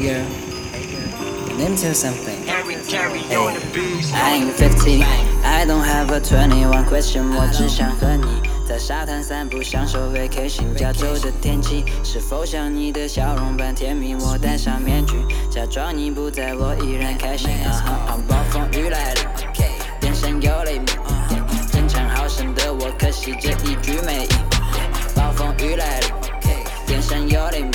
Girl, let me tell you something. Hey, I ain't 50, I don't have a 21 question，我只想和你在沙滩散步，享受 vacation。加州的天气是否像你的笑容般甜蜜？我戴上面具，假装你不在，我依然开心。啊哈，暴风雨来临，电闪又雷鸣，争强好胜的我，可惜这一局没赢。暴风雨来临，电闪又雷鸣，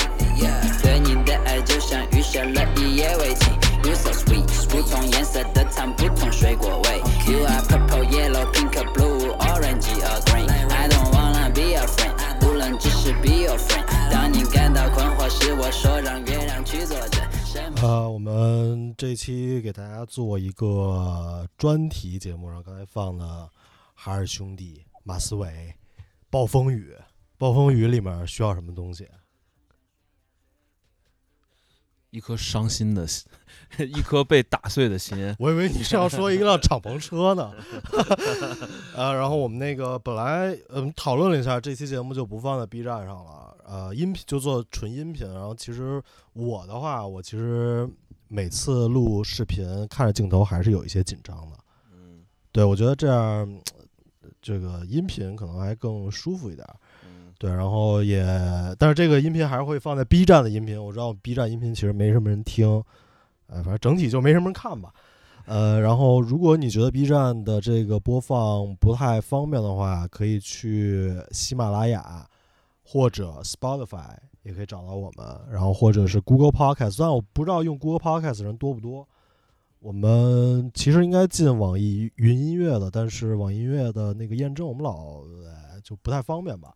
对你的爱就像雨下了一夜未停。You so sweet，不同颜色的糖，不同水果味。You are purple, yellow, pink, blue, orange or green. I don't wanna be your friend，不能只是 be your friend。当你感到困惑时，我说让月亮去作证。呃，我们这期给大家做一个专题节目，然后刚才放的海尔兄弟、马思唯、暴风雨。暴风雨里面需要什么东西？一颗伤心的心，一颗被打碎的心。我以为你是要说一辆敞篷车呢。呃，然后我们那个本来嗯讨论了一下，这期节目就不放在 B 站上了，呃，音频就做纯音频。然后其实我的话，我其实每次录视频看着镜头还是有一些紧张的。嗯对，我觉得这样呃这个音频可能还更舒服一点对，然后也，但是这个音频还是会放在 B 站的音频。我知道 B 站音频其实没什么人听，呃，反正整体就没什么人看吧。呃，然后如果你觉得 B 站的这个播放不太方便的话，可以去喜马拉雅或者 Spotify 也可以找到我们，然后或者是 Google Podcast。虽然我不知道用 Google Podcast 人多不多，我们其实应该进网易云音乐的，但是网易音乐的那个验证我们老、就不太方便吧。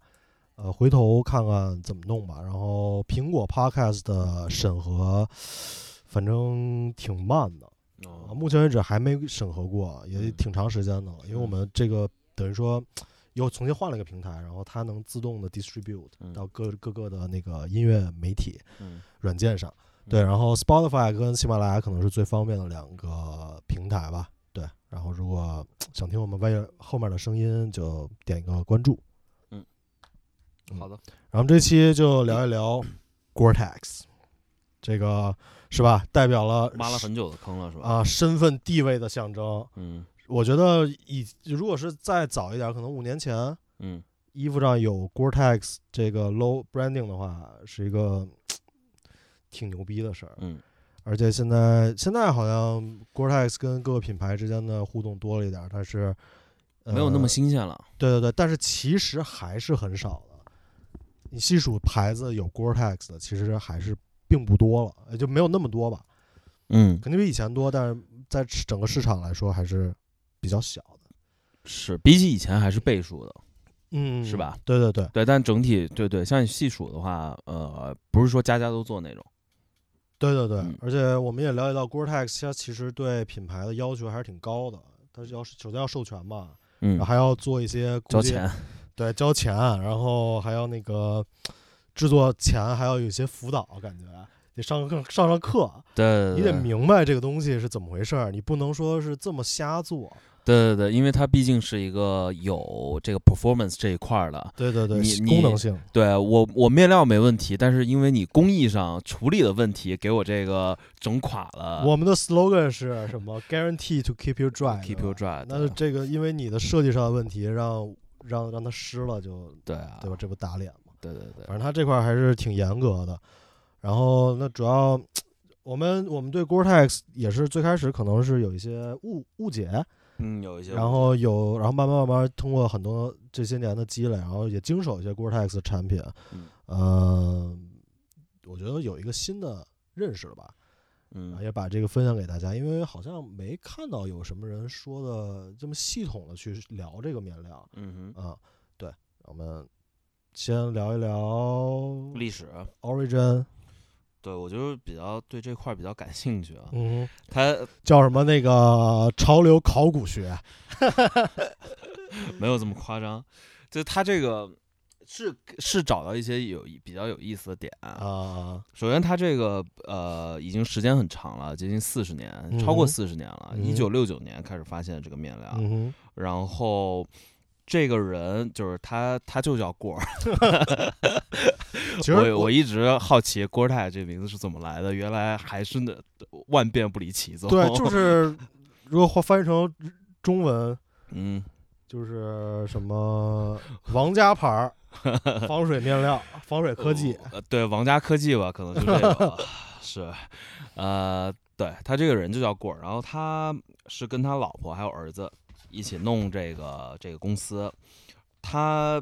呃，回头看看怎么弄吧。然后苹果 Podcast 的审核，反正挺慢的。啊，哦目前为止还没审核过，也嗯挺长时间的了。因为我们这个等于说又重新换了一个平台，然后它能自动的 distribute 嗯到各各个的那个音乐媒体嗯软件上。对，然后 Spotify 跟喜马拉雅可能是最方便的两个平台吧。对，然后如果想听我们外后面的声音，就点一个关注。嗯好的，然后这期就聊一聊 Gore-Tex，这个是吧？代表了挖了很久的坑了是吧？啊身份地位的象征。嗯我觉得以如果是再早一点，可能五年前嗯衣服上有 Gore-Tex 这个 low branding 的话，是一个 挺牛逼的事儿。嗯而且现在现在好像 Gore-Tex 跟各个品牌之间的互动多了一点儿，但是、呃、没有那么新鲜了。对对对，但是其实还是很少的。你细数牌子有 Gore-Tex 的，其实还是并不多了，也就没有那么多吧。嗯，肯定比以前多，但是在整个市场来说还是比较小的。是比起以前还是倍数的，嗯，是吧？对对对，对，但整体对对，像你细数的话，呃，不是说家家都做那种。对对对，嗯而且我们也了解到 Gore-Tex 它其实对品牌的要求还是挺高的，它是要首先要授权嘛，嗯然后，还要做一些交钱。对，交钱，然后还要那个制作钱还要有一些辅导，感觉得上课上上课，对，你得明白这个东西是怎么回事儿，你不能说是这么瞎做。对对对，因为它毕竟是一个有这个 performance 这一块儿的。对对对，功能性，对我，我面料没问题，但是因为你工艺上处理的问题，给我这个整垮了。我们的 slogan 是什么？Guarantee to keep you dry。keep you dry，那是这个，因为你的设计上的问题，让让让他湿了就，对啊，对吧？这不打脸吗？对对对反正他这块儿还是挺严格的。然后那主要我们我们对 Gore-Tex 也是最开始可能是有一些误误解，嗯，有一些，然后有，然后慢慢慢慢通过很多这些年的积累，然后也经手一些 Gore-Tex 的产品，嗯呃，我觉得有一个新的认识了吧，嗯。也把这个分享给大家，因为好像没看到有什么人说的这么系统的去聊这个面料。嗯哼，啊、对，我们先聊一聊历史，Origin，对我就是比较对这块儿比较感兴趣啊。嗯，它叫什么那个潮流考古学，没有这么夸张，就它这个是是找到一些有比较有意思的点。啊，首先，它这个呃已经时间很长了，接近四十年，嗯超过哼四十年了。嗯一九六九年开始发现这个面料，嗯，然后这个人就是他，他就叫郭儿。其实我我一直好奇郭泰这名字是怎么来的，原来还是那万变不离其宗。对，就是如果换翻译成中文，嗯，就是什么王家牌儿 防水面料、防水科技。呃，对，王家科技吧，可能就这个 是，呃，对他这个人就叫郭儿，然后他是跟他老婆还有儿子一起弄这个这个公司，他。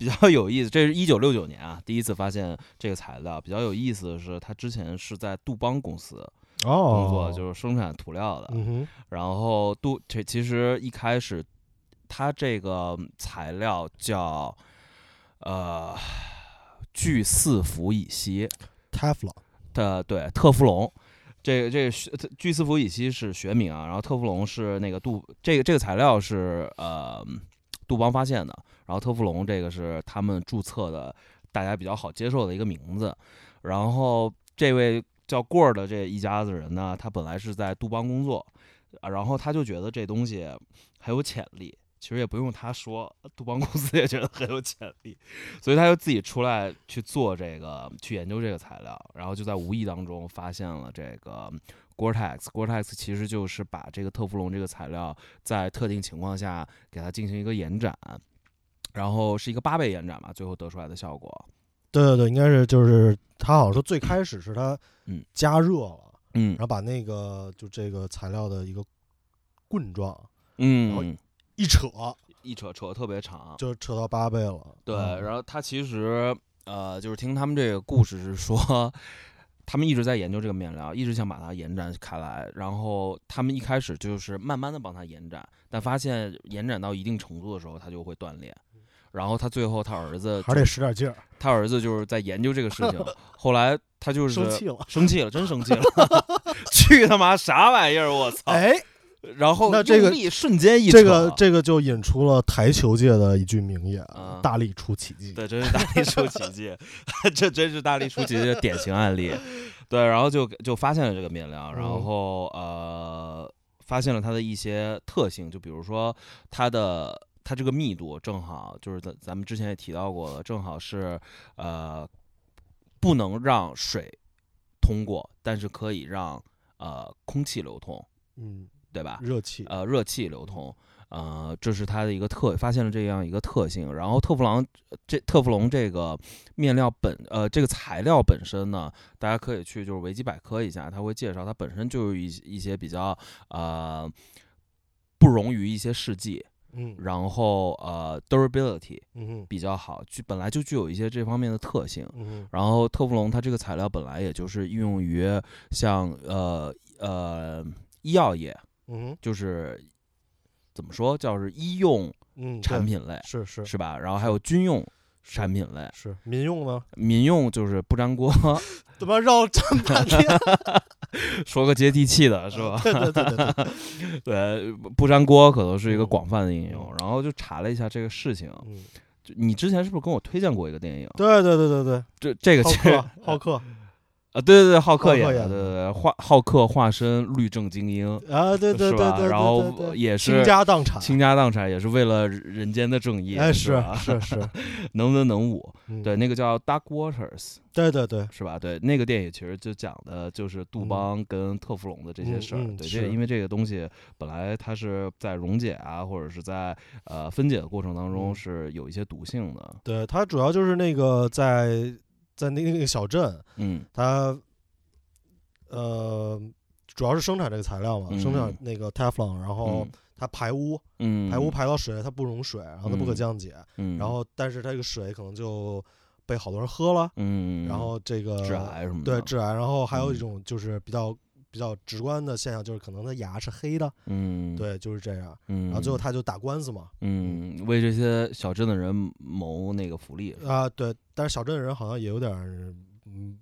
比较有意思，这是一九六九年啊，第一次发现这个材料。比较有意思的是，他之前是在杜邦公司工作，就是生产涂料的。然后杜这其实一开始，他这个材料叫呃聚四氟乙烯，Teflon 的对特氟龙。这个这个聚四氟乙烯是学名啊，然后特氟龙是那个杜这个这个材料是呃杜邦发现的。然后特氟龙这个是他们注册的，大家比较好接受的一个名字。然后这位叫过儿的这一家子人呢，他本来是在杜邦工作，然后他就觉得这东西很有潜力。其实也不用他说，杜邦公司也觉得很有潜力，所以他就自己出来去做这个，去研究这个材料。然后就在无意当中发现了这个 Gore-Tex。Gore-Tex 其实就是把这个特氟龙这个材料在特定情况下给它进行一个延展。然后是一个八倍延展吧，最后得出来的效果。对对对，应该是就是他好像说最开始是他嗯加热了，嗯，然后把那个就这个材料的一个棍状，嗯，然后一扯一扯扯特别长，就扯到八倍了。对，然后他其实呃就是听他们这个故事是说，他们一直在研究这个面料，一直想把它延展开来。然后他们一开始就是慢慢的帮他延展，但发现延展到一定程度的时候，它就会断裂。然后他最后他儿子还得使点劲儿，他儿子就是在研究这个事情。后来他就是生气了，生气了，真生气了！去他妈啥玩意儿！我操！哎，然后那这个瞬间一这个这个就引出了台球界的一句名言：“大力出奇迹。”对，真是大力出奇迹，这真是大力出奇迹的典型案例。对，然后就就发现了这个面料，然后呃，发现了它的一些特性，就比如说它的。它这个密度正好就是咱咱们之前也提到过了，正好是呃不能让水通过，但是可以让呃空气流通，嗯，对吧？热气呃热气流通，呃这是它的一个特发现了这样一个特性。然后特氟龙这特氟龙这个面料本呃这个材料本身呢，大家可以去就是维基百科一下，它会介绍它本身就有一一些比较呃不溶于一些试剂。嗯，然后呃，durability，嗯比较好，具本来就具有一些这方面的特性。嗯，然后特氟龙它这个材料本来也就是应用于像呃呃医药业，嗯，就是怎么说叫是医用产品类，是是是吧？然后还有军用产品类，是民用呢？民用就是不粘锅，怎么绕这么半天？说个接地气的是吧？对对对对对，不粘锅可能是一个广泛的应用。然后就查了一下这个事情，就你之前是不是跟我推荐过一个电影？对对对对对，这这个其实浩克。啊，对对对，浩克演的，对对对，化浩克化身律政精英啊，对对对对，然后也是倾家荡产，倾家荡产也是为了人间的正义，哎，是是是，能文能武，对，那个叫《Dark Waters》，对对对，是吧？对，那个电影其实就讲的就是杜邦跟特氟龙的这些事儿，对，这因为这个东西本来它是在溶解啊，或者是在呃分解的过程当中是有一些毒性的，对，它主要就是那个在。在那那个小镇，嗯，它呃主要是生产这个材料嘛，生产那个 Teflon，然后它排污，嗯，排污排到水，它不溶水，然后它不可降解，嗯，然后但是它这个水可能就被好多人喝了，嗯，然后这个致癌什么的，对致癌，然后还有一种就是比较比较直观的现象，就是可能他牙是黑的，嗯，对，就是这样，嗯，然后最后他就打官司嘛，嗯，为这些小镇的人谋那个福利啊，对。但是小镇的人好像也有点，嗯，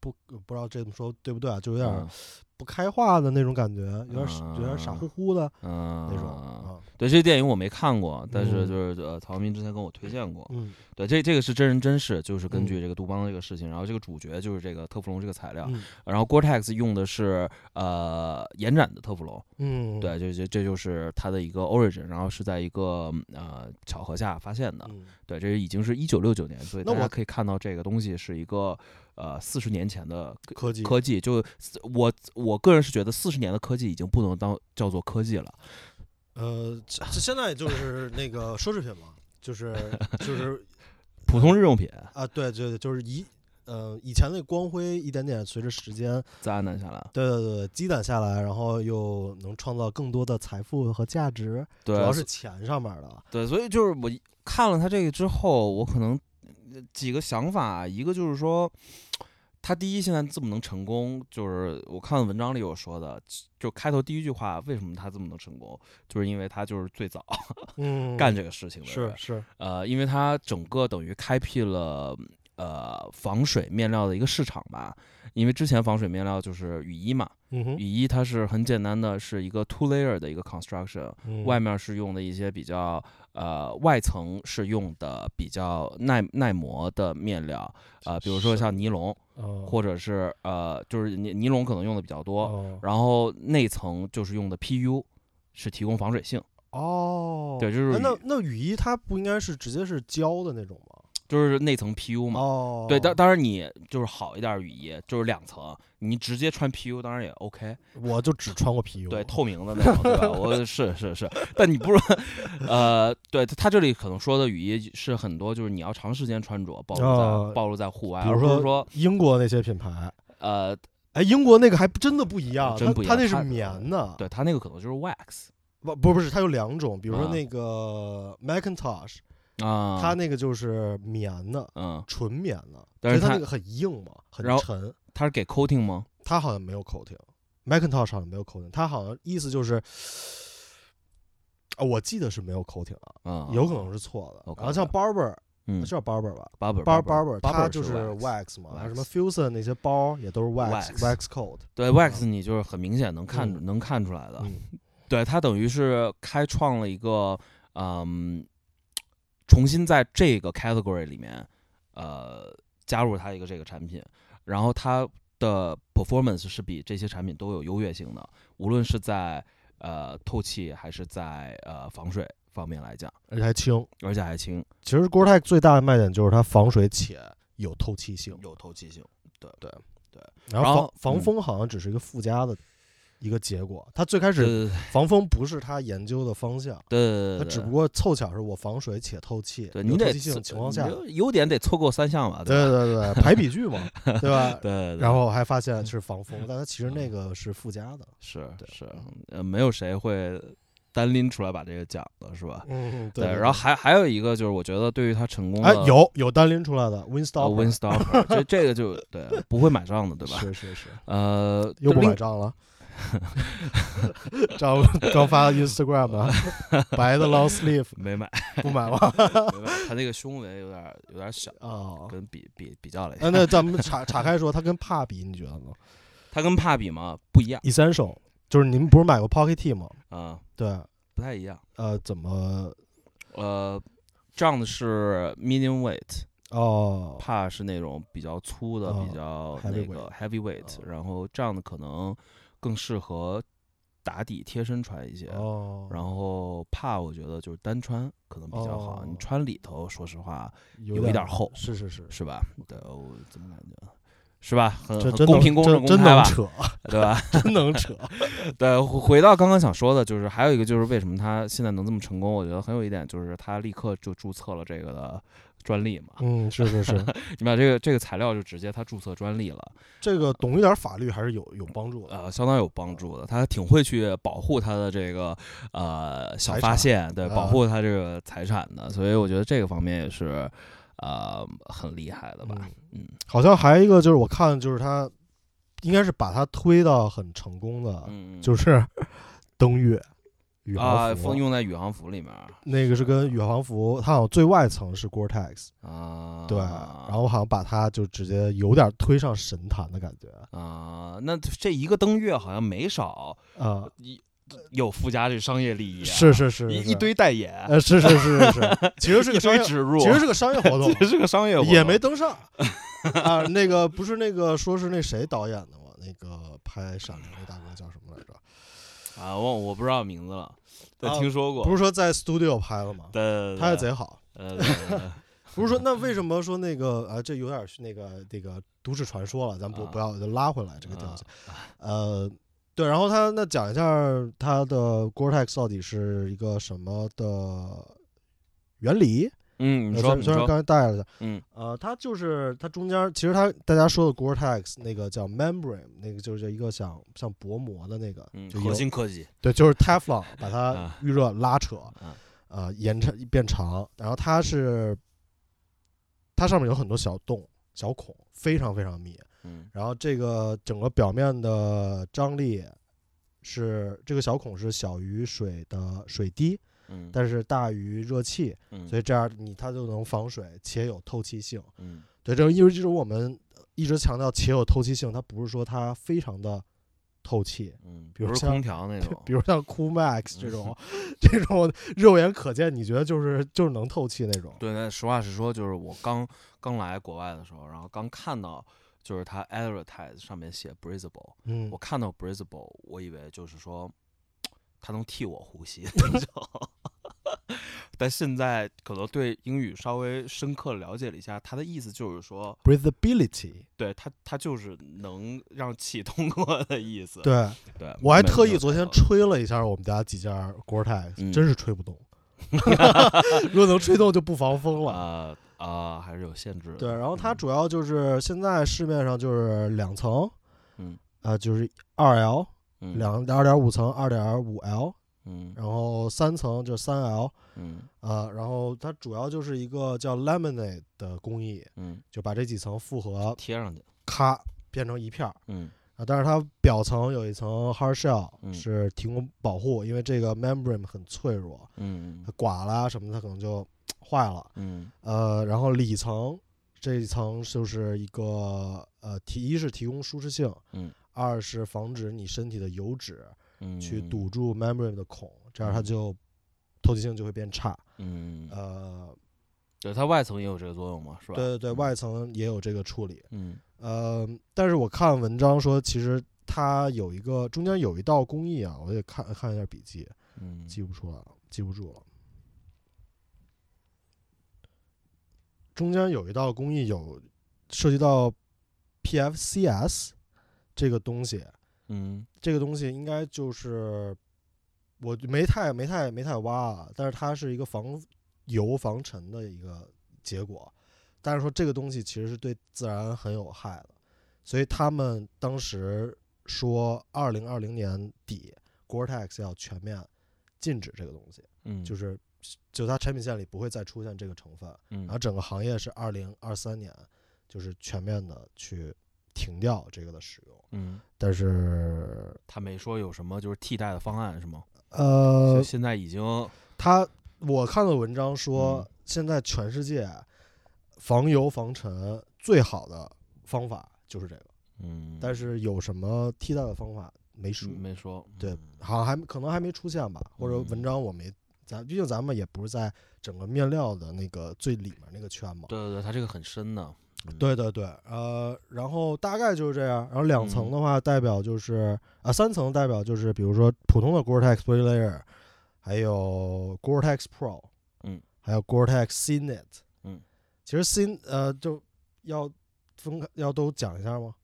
不不知道这么说对不对啊，就有点嗯。不开化的那种感觉，有点有点傻嗯乎乎的嗯那种。啊。对，这个电影我没看过，但是嗯。就是呃，曹明之前跟我推荐过。嗯。对，这这个是真人真事，就是根据嗯这个杜邦这个事情，然后这个主角就是这个特氟龙这个材料，嗯。然后 Gore-Tex 用的是呃延展的特氟龙，嗯，对，这这这就是它的一个 origin，然后是在一个呃巧合下发现的，嗯。对，这已经是一九六九年，所以大家可以看到这个东西是一个呃四十年前的科技。科技，就我我个人是觉得四十年的科技已经不能当叫做科技了，呃，现在就是那个奢侈品嘛，就是 就是普通日用品啊，对对，对就是一呃以前那光辉一点点随着时间，攒攒下来，对对对，积攒下来，然后又能创造更多的财富和价值，对，主要是钱上面的。对，所以就是我一看了他这个之后，我可能呃几个想法，一个就是说，他第一现在这么能成功，就是我看文章里有说的，就开头第一句话，为什么他这么能成功，就是因为他就是最早 嗯，干这个事情的人，是是，呃，因为他整个等于开辟了呃防水面料的一个市场吧，因为之前防水面料就是雨衣嘛，嗯雨，衣它是很简单的，是一个 two layer 的一个 construction，嗯。外面是用的一些比较呃外层是用的比较耐耐磨的面料，呃，比如说像尼龙，哦。或者是呃就是尼尼龙可能用的比较多，哦。然后内层就是用的 PU，是提供防水性，哦，对就是哎那那雨衣它不应该是直接是胶的那种吗？就是内层 PU 嘛。哦，对，当当然你就是好一点儿雨衣，就是两层，你直接穿 PU 当然也 OK，我就只穿过 PU，对，透明的那种，对吧？我 是是是，但你不是，呃，对他这里可能说的雨衣是很多，就是你要长时间穿着，暴露在、哦暴露在户外，比如说说英国那些品牌，呃，哎，英国那个还真的不一样，真不一样它它它那是棉的，对他那个可能就是 wax 不不不是，它有两种，比如说啊那个 Macintosh，啊，它那个就是棉的，嗯，纯棉的，但是它它那个很硬嘛，很沉，他是给 coating 吗？它好像没有 coating，Macintosh 好像没有 coating，它好像意思就是。啊，我记得是没有 coating 啊，嗯，有可能是错的。然后像 Barber，嗯。是叫 Barber 吧？Barber Barber，它就是 wax 嘛，什么 Fusion 那些包也都是 wax wax coat。对 wax 你就是很明显能看、嗯。能看出来的，嗯。对他等于是开创了一个嗯，重新在这个 category 里面呃加入它一个这个产品，然后它的 performance 是比这些产品都有优越性的，无论是在呃透气还是在呃防水方面来讲，而且还轻。而且还轻，其实 Gore-Tex 最大的卖点就是它防水且有透气性，有透气性。对对对。然后防防嗯。风好像只是一个附加的一个结果。他最开始防风不是他研究的方向，对对对，它只不过凑巧是我防水且透气，对你得有透气性情况下，优点得凑够三项吧，对吧？对对，排比 句嘛，对吧？对然后还发现是防风，但它其实那个是附加的。是是，呃，没有谁会单拎出来把这个讲的，是吧？嗯，对，然后还还有一个就是，我觉得对于他成功的哎有有单拎出来的呃 Winstop Winstopper，这这个就对不会买账的，对吧？是是是，呃，又不买账了。刚刚发 Instagram 啊，白的 long sleeve 没买，不买吗？他那个胸围有点有点小，啊，跟比比比较了一那下，那咱们岔岔开说，他跟帕比，你觉得呢他跟帕比嘛不一样，？Essential 就是你们不是买过 Pocket T 吗？啊，对，不太一样。呃，怎么？呃，这样的是 medium weight，哦，帕是那种比较粗的，哦比较那个 heavyweight，哦然后这样的可能更适合打底贴身穿一些。哦，然后帕我觉得就是单穿可能比较好，哦你穿里头说实话有有一点厚是是是，是吧？对，我怎么感觉？是吧？很这真能很公平、公正、公开吧？对吧？真能扯。对，回回到刚刚想说的，就是还有一个就是为什么他现在能这么成功？我觉得很有一点就是他立刻就注册了这个的专利嘛。嗯，是是是，你把这个这个材料就直接他注册专利了，这个懂一点法律还是有有帮助的。呃，相当有帮助的。他挺会去保护他的这个呃小发现，对，啊保护他这个财产的。所以我觉得这个方面也是呃很厉害的吧。嗯好像还有一个就是我看就是他应该是把他推到很成功的，嗯，就是 登月。宇啊，航服，风用在宇航服里面那个是跟宇航服，它好像最外层是 Gore-Tex，啊，对，然后好像把它就直接有点推上神坛的感觉啊，那这一个登月好像没少啊，有附加这商业利益啊，是是是是一一堆代言，呃，是是是是是，其实是个商业，植入，其实是个商业活动，其实是个商业活动，也没登上啊。那个不是那个说是那谁导演的吗？那个拍《闪灵》那大哥叫什么来着？啊，我我不知道名字了，但啊听说过，不是说在 studio 拍了吗？对对，对拍的贼好。不是说那为什么说那个啊？这有点是那个那个都市传说了，咱不啊不要就拉回来这个调啊性。呃，对，然后他那讲一下他的 Gore-Tex 到底是一个什么的原理？嗯，你呃说你说，虽然刚才带了一下，嗯。呃，它就是它中间其实它大家说的 Gore-Tex 那个叫 membrane，那个就是一个像像薄膜的那个，嗯，核心科技，对，就是 Teflon 把它啊预热拉扯，啊呃，延长变长，然后它是它上面有很多小洞、小孔，非常非常密。嗯。然后这个整个表面的张力是这个小孔是小于水的水滴，嗯，但是大于热气，嗯。所以这样你它就能防水且有透气性。嗯。对，这个一直就是我们一直强调且有透气性，它不是说它非常的透气，嗯，比如像空调那种，比如像 Cool Max 这种 这种肉眼可见，你觉得就是就是能透气那种。对，那实话实说，就是我刚刚来国外的时候，然后刚看到就是它 advertise 上面写 breathable，嗯。我，看到 breathable，我以为就是说 它能替我呼吸那种。但现在可能对英语稍微深刻了解了一下，它的意思就是说，breathability。对它它就是能让气通过的意思。对对，我还特意昨天，吹了一下我们家几件 Gore-Tex，、嗯真是吹不动。如果能吹动，就不防风了。啊啊，还是有限制的。对，然后它嗯主要就是现在市面上就是两层，嗯啊、就是二 L 嗯两二点五层，二点五 L，嗯。然后三层就是三 L，嗯。啊、然后它主要就是一个叫 laminate 的工艺，嗯。就把这几层复合，贴上去。咔变成一片儿。嗯。啊，但是它表层有一层 hard shell 嗯。是提供保护，因为这个 membrane 很脆弱，嗯它刮啦什么的，它可能就坏了。嗯。呃，然后里层这一层就是一个呃提一是提供舒适性，嗯，二是防止你身体的油脂嗯，去堵住 membrane 的孔，这样它嗯就透气性就会变差。嗯，呃，对，它外层也有这个作用嘛，是吧？对对对，嗯外层也有这个处理。嗯呃，但是我看文章说，其实它有一个中间有一道工艺啊，我得看看一下笔记，嗯记不出来了，记不住了。中间有一道工艺有涉及到 PFCS 这个东西，嗯。这个东西应该就是我没太没太没太挖啊，但是它是一个防油防尘的一个结果。但是说这个东西其实是对自然很有害的，所以他们当时说，二零二零年底 Gore-Tex 要全面禁止这个东西，嗯，就是就它产品线里不会再出现这个成分，嗯。然后整个行业是二零二三年就是全面的去停掉这个的使用。嗯，但是他没说有什么就是替代的方案是吗？呃，现在已经他我看到文章说嗯，现在全世界防油防尘最好的方法就是这个，嗯，但是有什么替代的方法没说，没说，对嗯，好像还可能还没出现吧，或者嗯文章我没，咱毕竟咱们也不是在整个面料的那个最里面那个圈嘛。对对对，它这个很深的，嗯，对对对，呃，然后大概就是这样。然后两层嗯的话，代表就是啊、三层代表就是比如说普通的 Gore-Tex Play Layer，还有 Gore-Tex Pro，嗯，还有 Gore-Tex CNet，嗯，其实 C 呃就要分开要都讲一下吗？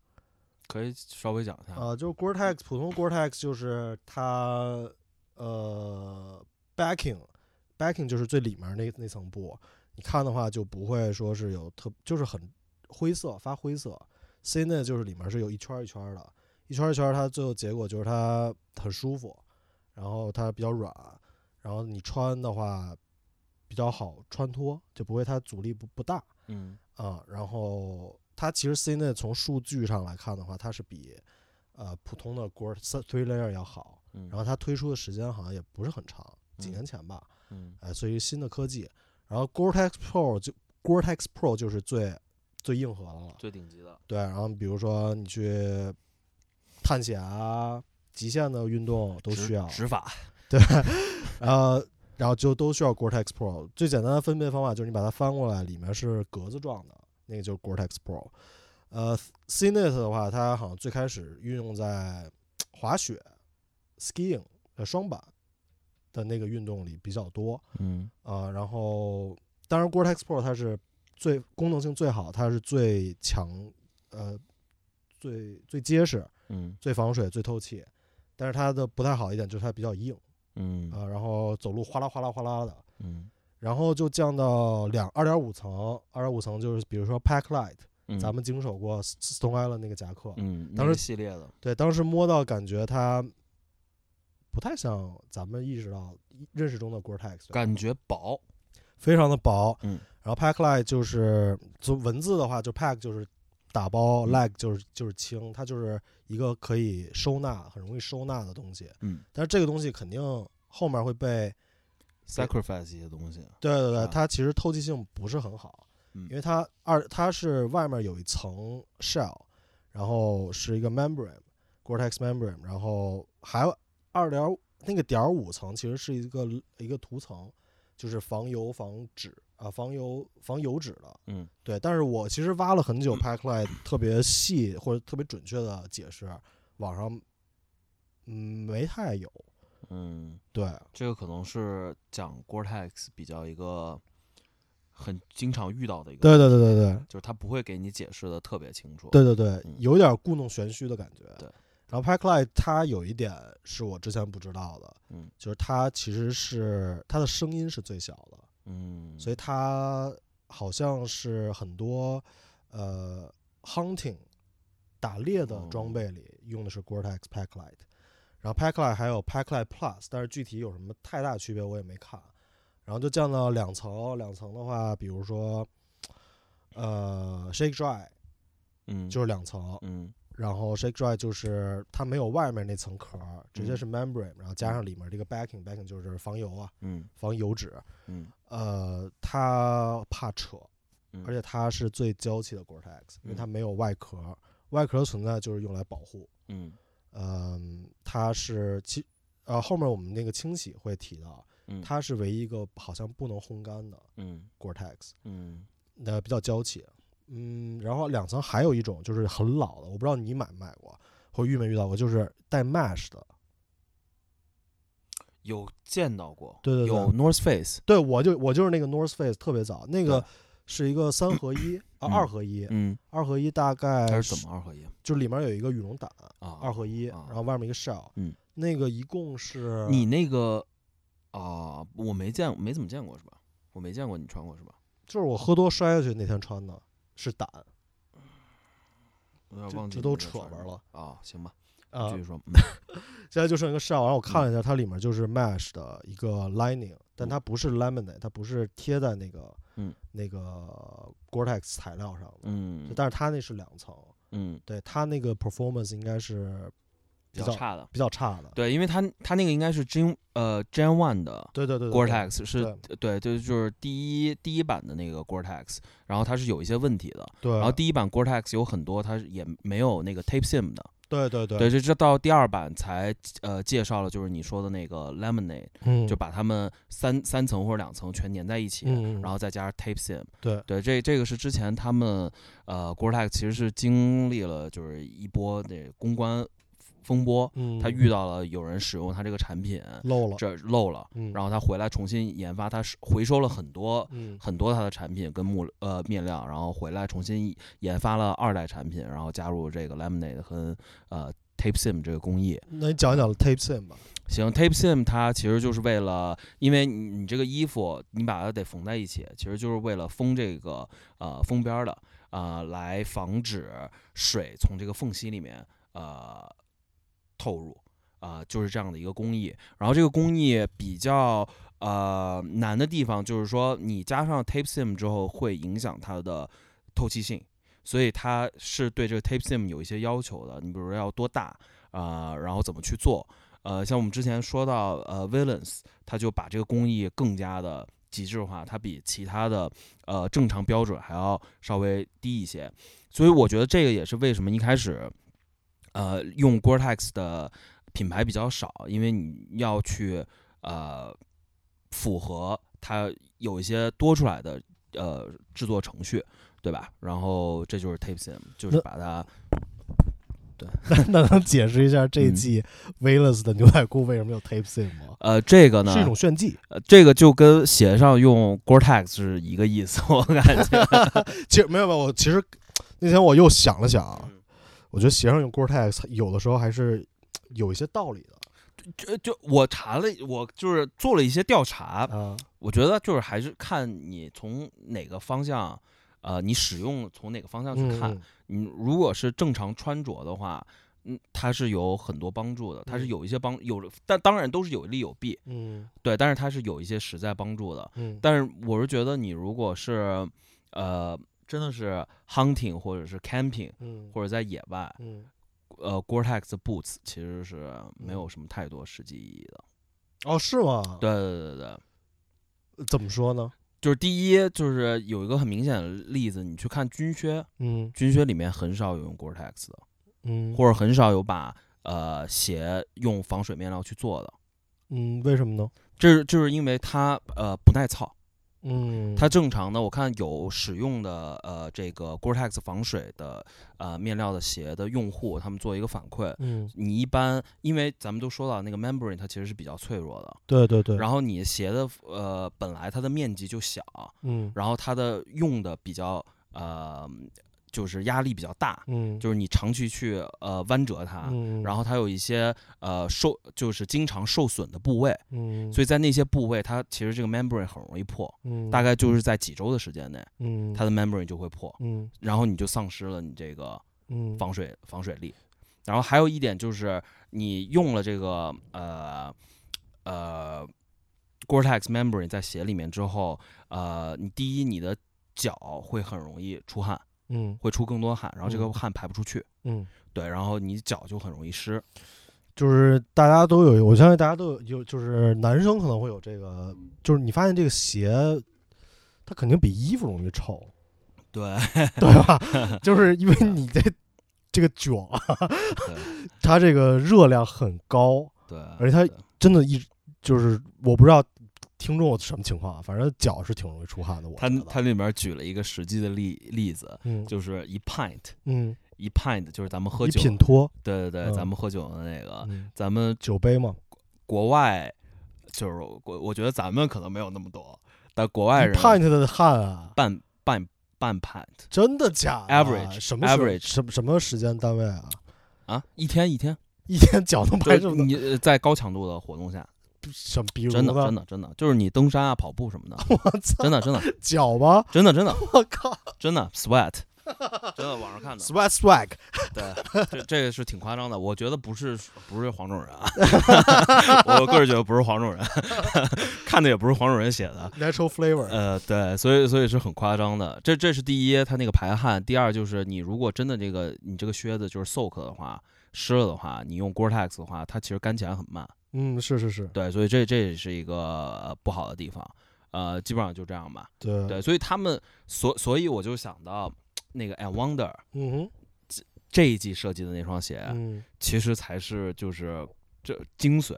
可以稍微讲一下，啊、就是 Gore-Tex 普通 Gore-Tex 就是它呃 backing backing 就是最里面那那层布，你看的话就不会说是有特就是很灰色发灰色，C 内就是里面是有一圈儿一圈儿的，一圈儿一圈儿它最后结果就是它很舒服，然后它比较软，然后你穿的话比较好穿脱，就不会它阻力不不大。嗯啊、然后它其实 CNET 从数据上来看的话，它是比呃普通的 Gore Three Layer 要好，嗯，然后它推出的时间好像也不是很长，几嗯年前吧，嗯哎，所以新的科技。然后 Gore-Tex Pro 就 Gore-Tex Pro 就是最最硬核的了，最顶级的，对。然后比如说你去探险啊、极限的运动都需要，执法，对，然后然后就都需要 Gore-Tex Pro。最简单的分辨方法就是你把它翻过来，里面是格子状的，那个就是 Gore-Tex Pro。呃，CNET 的话，它好像最开始运用在滑雪、skiing 呃双板的那个运动里比较多嗯啊、然后当然 Gore-Tex Pro 它是最功能性最好，它是最强呃最最结实、嗯。最防水、最透气。但是它的不太好一点就是它比较硬。嗯。啊，然后走路哗啦哗啦哗啦的，嗯。然后就降到两二点五层，二点五层就是比如说 Pack Light，、嗯，咱们经手过 Stone Island 那个夹克，嗯，当时那个系列的，对，当时摸到感觉它不太像咱们意识到认识中的 Gore-Tex，感觉薄，非常的薄，嗯，然后 Pack Light 就是就文字的话，就 Pack 就是打包、嗯。Leg 就是就是轻，它就是一个可以收纳、很容易收纳的东西，嗯。但是这个东西肯定后面会被，sacrifice 一些东西，对对对，啊。它其实透气性不是很好，嗯。因为它二它是外面有一层 shell，然后是一个 membrane Gore-Tex membrane，然后还有二点那个点五层其实是一个一个涂层，就是防油防脂啊防油防油脂的。嗯对，但是我其实挖了很久 Packlight 特别细或者特别准确的解释，网上嗯没太有。嗯，对，这个可能是讲 Gore-Tex 比较一个很经常遇到的一个，对对对对对，就是他不会给你解释的特别清楚，对对对嗯，有点故弄玄虚的感觉。对。然后 Packlight 它有一点是我之前不知道的，嗯就是它其实是它的声音是最小的，嗯，所以它好像是很多呃 hunting 打猎的哦装备里用的是 Gore-Tex Packlight，然后 Packlight 还有 Packlight Plus，但是具体有什么太大区别我也没看。然后就降到两层，两层的话，比如说呃 Shake Dry 嗯就是两层，嗯然后 Shake Dry 就是它没有外面那层壳儿，直接嗯。是 membrane，、然后加上里面这个 backing，backing 就是防油啊，嗯。防油脂。嗯。呃，它怕扯，嗯，而且它是最娇气的 Gore-Tex，因为嗯。它没有外壳，外壳的存在就是用来保护。嗯。嗯、它是其呃后面我们那个清洗会提到，嗯。它是唯一一个好像不能烘干的嗯。Gore-Tex，嗯。那比较娇气。嗯，然后两层还有一种就是很老的，我不知道你买没买过，或遇没遇到过，就是带 mesh 的。有见到过，对对对有 North Face，对，我就我就是那个 North Face 特别早，那个是一个三合一啊，嗯二合一，嗯，二合一大概它是怎么二合一就里面有一个羽绒胆，啊？二合一，啊然后外面一个 shell，嗯，那个一共是你那个啊，我没见没怎么见过是吧？我没见过你穿过是吧？就是我喝多摔下去那天穿的，是胆，有点忘记这这都扯玩了啊。行吧，啊继，续说。嗯 现在就剩一个 shell，然后我看了一下，它里面就是 mesh 的一个 lining，但它不是 laminate，它不是贴在那个嗯那个 Gore-Tex 材料上的，嗯但是它那是两层，嗯，对它那个 performance 应该是比较差的。比较差的，对，因为它它那个应该是 Gen 呃 Gen One 的对对对对 Gore-Tex 是对对，就就是第一第一版的那个 Gore-Tex，然后它是有一些问题的。对，然后第一版 Gore-Tex 有很多它也没有那个 Tape Sim 的，对对对对，这这到第二版才呃介绍了，就是你说的那个 Lemonade，嗯，就把它们三三层或者两层全粘在一起，然后再加上 Tape Sim。对对，这这个是之前他们呃 Gore-Tex 其实是经历了就是一波那公关风波，嗯，他遇到了有人使用他这个产品漏了，这漏了，嗯，然后他回来重新研发，他是回收了很多嗯。很多他的产品跟木呃面料，然后回来重新研发了二代产品，然后加入这个 Lemonade 和呃 Tape Sim 这个工艺。那你讲一讲 Tape Sim 吧，行，Tape Sim 它其实就是为了，因为你你这个衣服你把它得缝在一起，其实就是为了封这个呃封边儿的啊、呃来防止水从这个缝隙里面呃透入啊、就是这样的一个工艺。然后这个工艺比较呃难的地方就是说，你加上 Tape Sim 之后会影响它的透气性，所以它是对这个 Tape Sim 有一些要求的。你比如说要多大啊、然后怎么去做。呃，像我们之前说到呃 Valence，它就把这个工艺更加的极致化，它比其他的呃正常标准还要稍微低一些，所以我觉得这个也是为什么一开始呃用 Gore-Tex 的品牌比较少，因为你要去呃符合它有一些多出来的呃制作程序，对吧？然后这就是 Tape Sim，就是把它对 那能解释一下这一嗯季 Valence 的牛仔裤为什么有 Tape Sim 吗？呃这个呢是一种炫技。呃这个就跟鞋上用 Gore-Tex 是一个意思，我感觉。其实没有没有，我其实那天我又想了想我觉得鞋上用 Gore-Tex 有的时候还是有一些道理的就就我查了，我就是做了一些调查，嗯。我觉得就是还是看你从哪个方向，呃，你使用从哪个方向去看。嗯你如果是正常穿着的话，嗯，它是有很多帮助的，它是嗯有一些帮有，但当然都是有利有弊，嗯对，但是它是有一些实在帮助的。嗯但是我是觉得你如果是，呃，真的是 hunting 或者是 camping 嗯或者在野外，嗯呃，Gore-Tex boots 其实是没有什么太多实际意义的。哦是吗？对对对对，怎么说呢？就是第一，就是有一个很明显的例子，你去看军靴，嗯军靴里面很少有用 Gore-Tex 的，嗯或者很少有把呃鞋用防水面料去做的。嗯，为什么呢？这是就是因为它呃不耐操，嗯，它正常的我看有使用的呃这个 Gore-Tex 防水的呃面料的鞋的用户，他们做一个反馈，嗯，你一般因为咱们都说到那个 membrane 它其实是比较脆弱的，对对对，然后你鞋的呃本来它的面积就小，嗯。然后它的用的比较呃，就是压力比较大，嗯。就是你长期去呃弯折它，嗯，然后它有一些呃受就是经常受损的部位，嗯，所以在那些部位，它其实这个 membrane 很容易破，嗯大概就是。在几周的时间内，嗯。它的 membrane 就会破，嗯。然后你就丧失了你这个嗯。防水防水力。然后还有一点就是，你用了这个呃呃 Gore-Tex membrane 在鞋里面之后，呃，你第一你的脚会很容易出汗，嗯。会出更多汗，然后这个嗯。汗排不出去，嗯，对，然后你脚就很容易湿。就是大家都有，我相信大家都有，有就是男生可能会有这个，就是你发现这个鞋，它肯定比衣服容易臭，对，对吧？就是因为你这这个卷啊，它这个热量很高，对，而且它真的一就是我不知道听众什么情况啊，反正脚是挺容易出汗的。我他他里面举了一个实际的例例子，嗯。就是一 pint，嗯，一 pint 就是咱们喝一酒，品托，对对对，嗯。咱们喝酒的那个，嗯，咱们酒杯嘛，国外就是国，我觉得咱们可能没有那么多，但国外人 pint 的汗啊，半半半 pint 真的假的 Average，什么 average 什么什么时间单位啊？啊，一天一天，一天脚能排这么多？你呃在高强度的活动下，什么？比如真的真的真的，就是你登山啊、跑步什么的，我操，真的真的脚吗？真的真的 我靠真的 sweat，真的网上看的，sweat swag，对，这这个是挺夸张的，我觉得不是不是黄种人啊，我个人觉得不是黄种人，看的也不是黄种人写的，natural flavor，呃，对，所以所以是很夸张的。这这是第一，它那个排汗；第二就是你如果真的这个你这个靴子就是 soak 的话，湿了的话，你用 Gore-Tex 的话，它其实干起来很慢。嗯，是是是，对，所以这这也是一个呃不好的地方。呃，基本上就这样吧。对对，所以他们所所以我就想到那个 And Wonder 嗯哼，这一季设计的那双鞋，嗯，其实才是就是这精髓。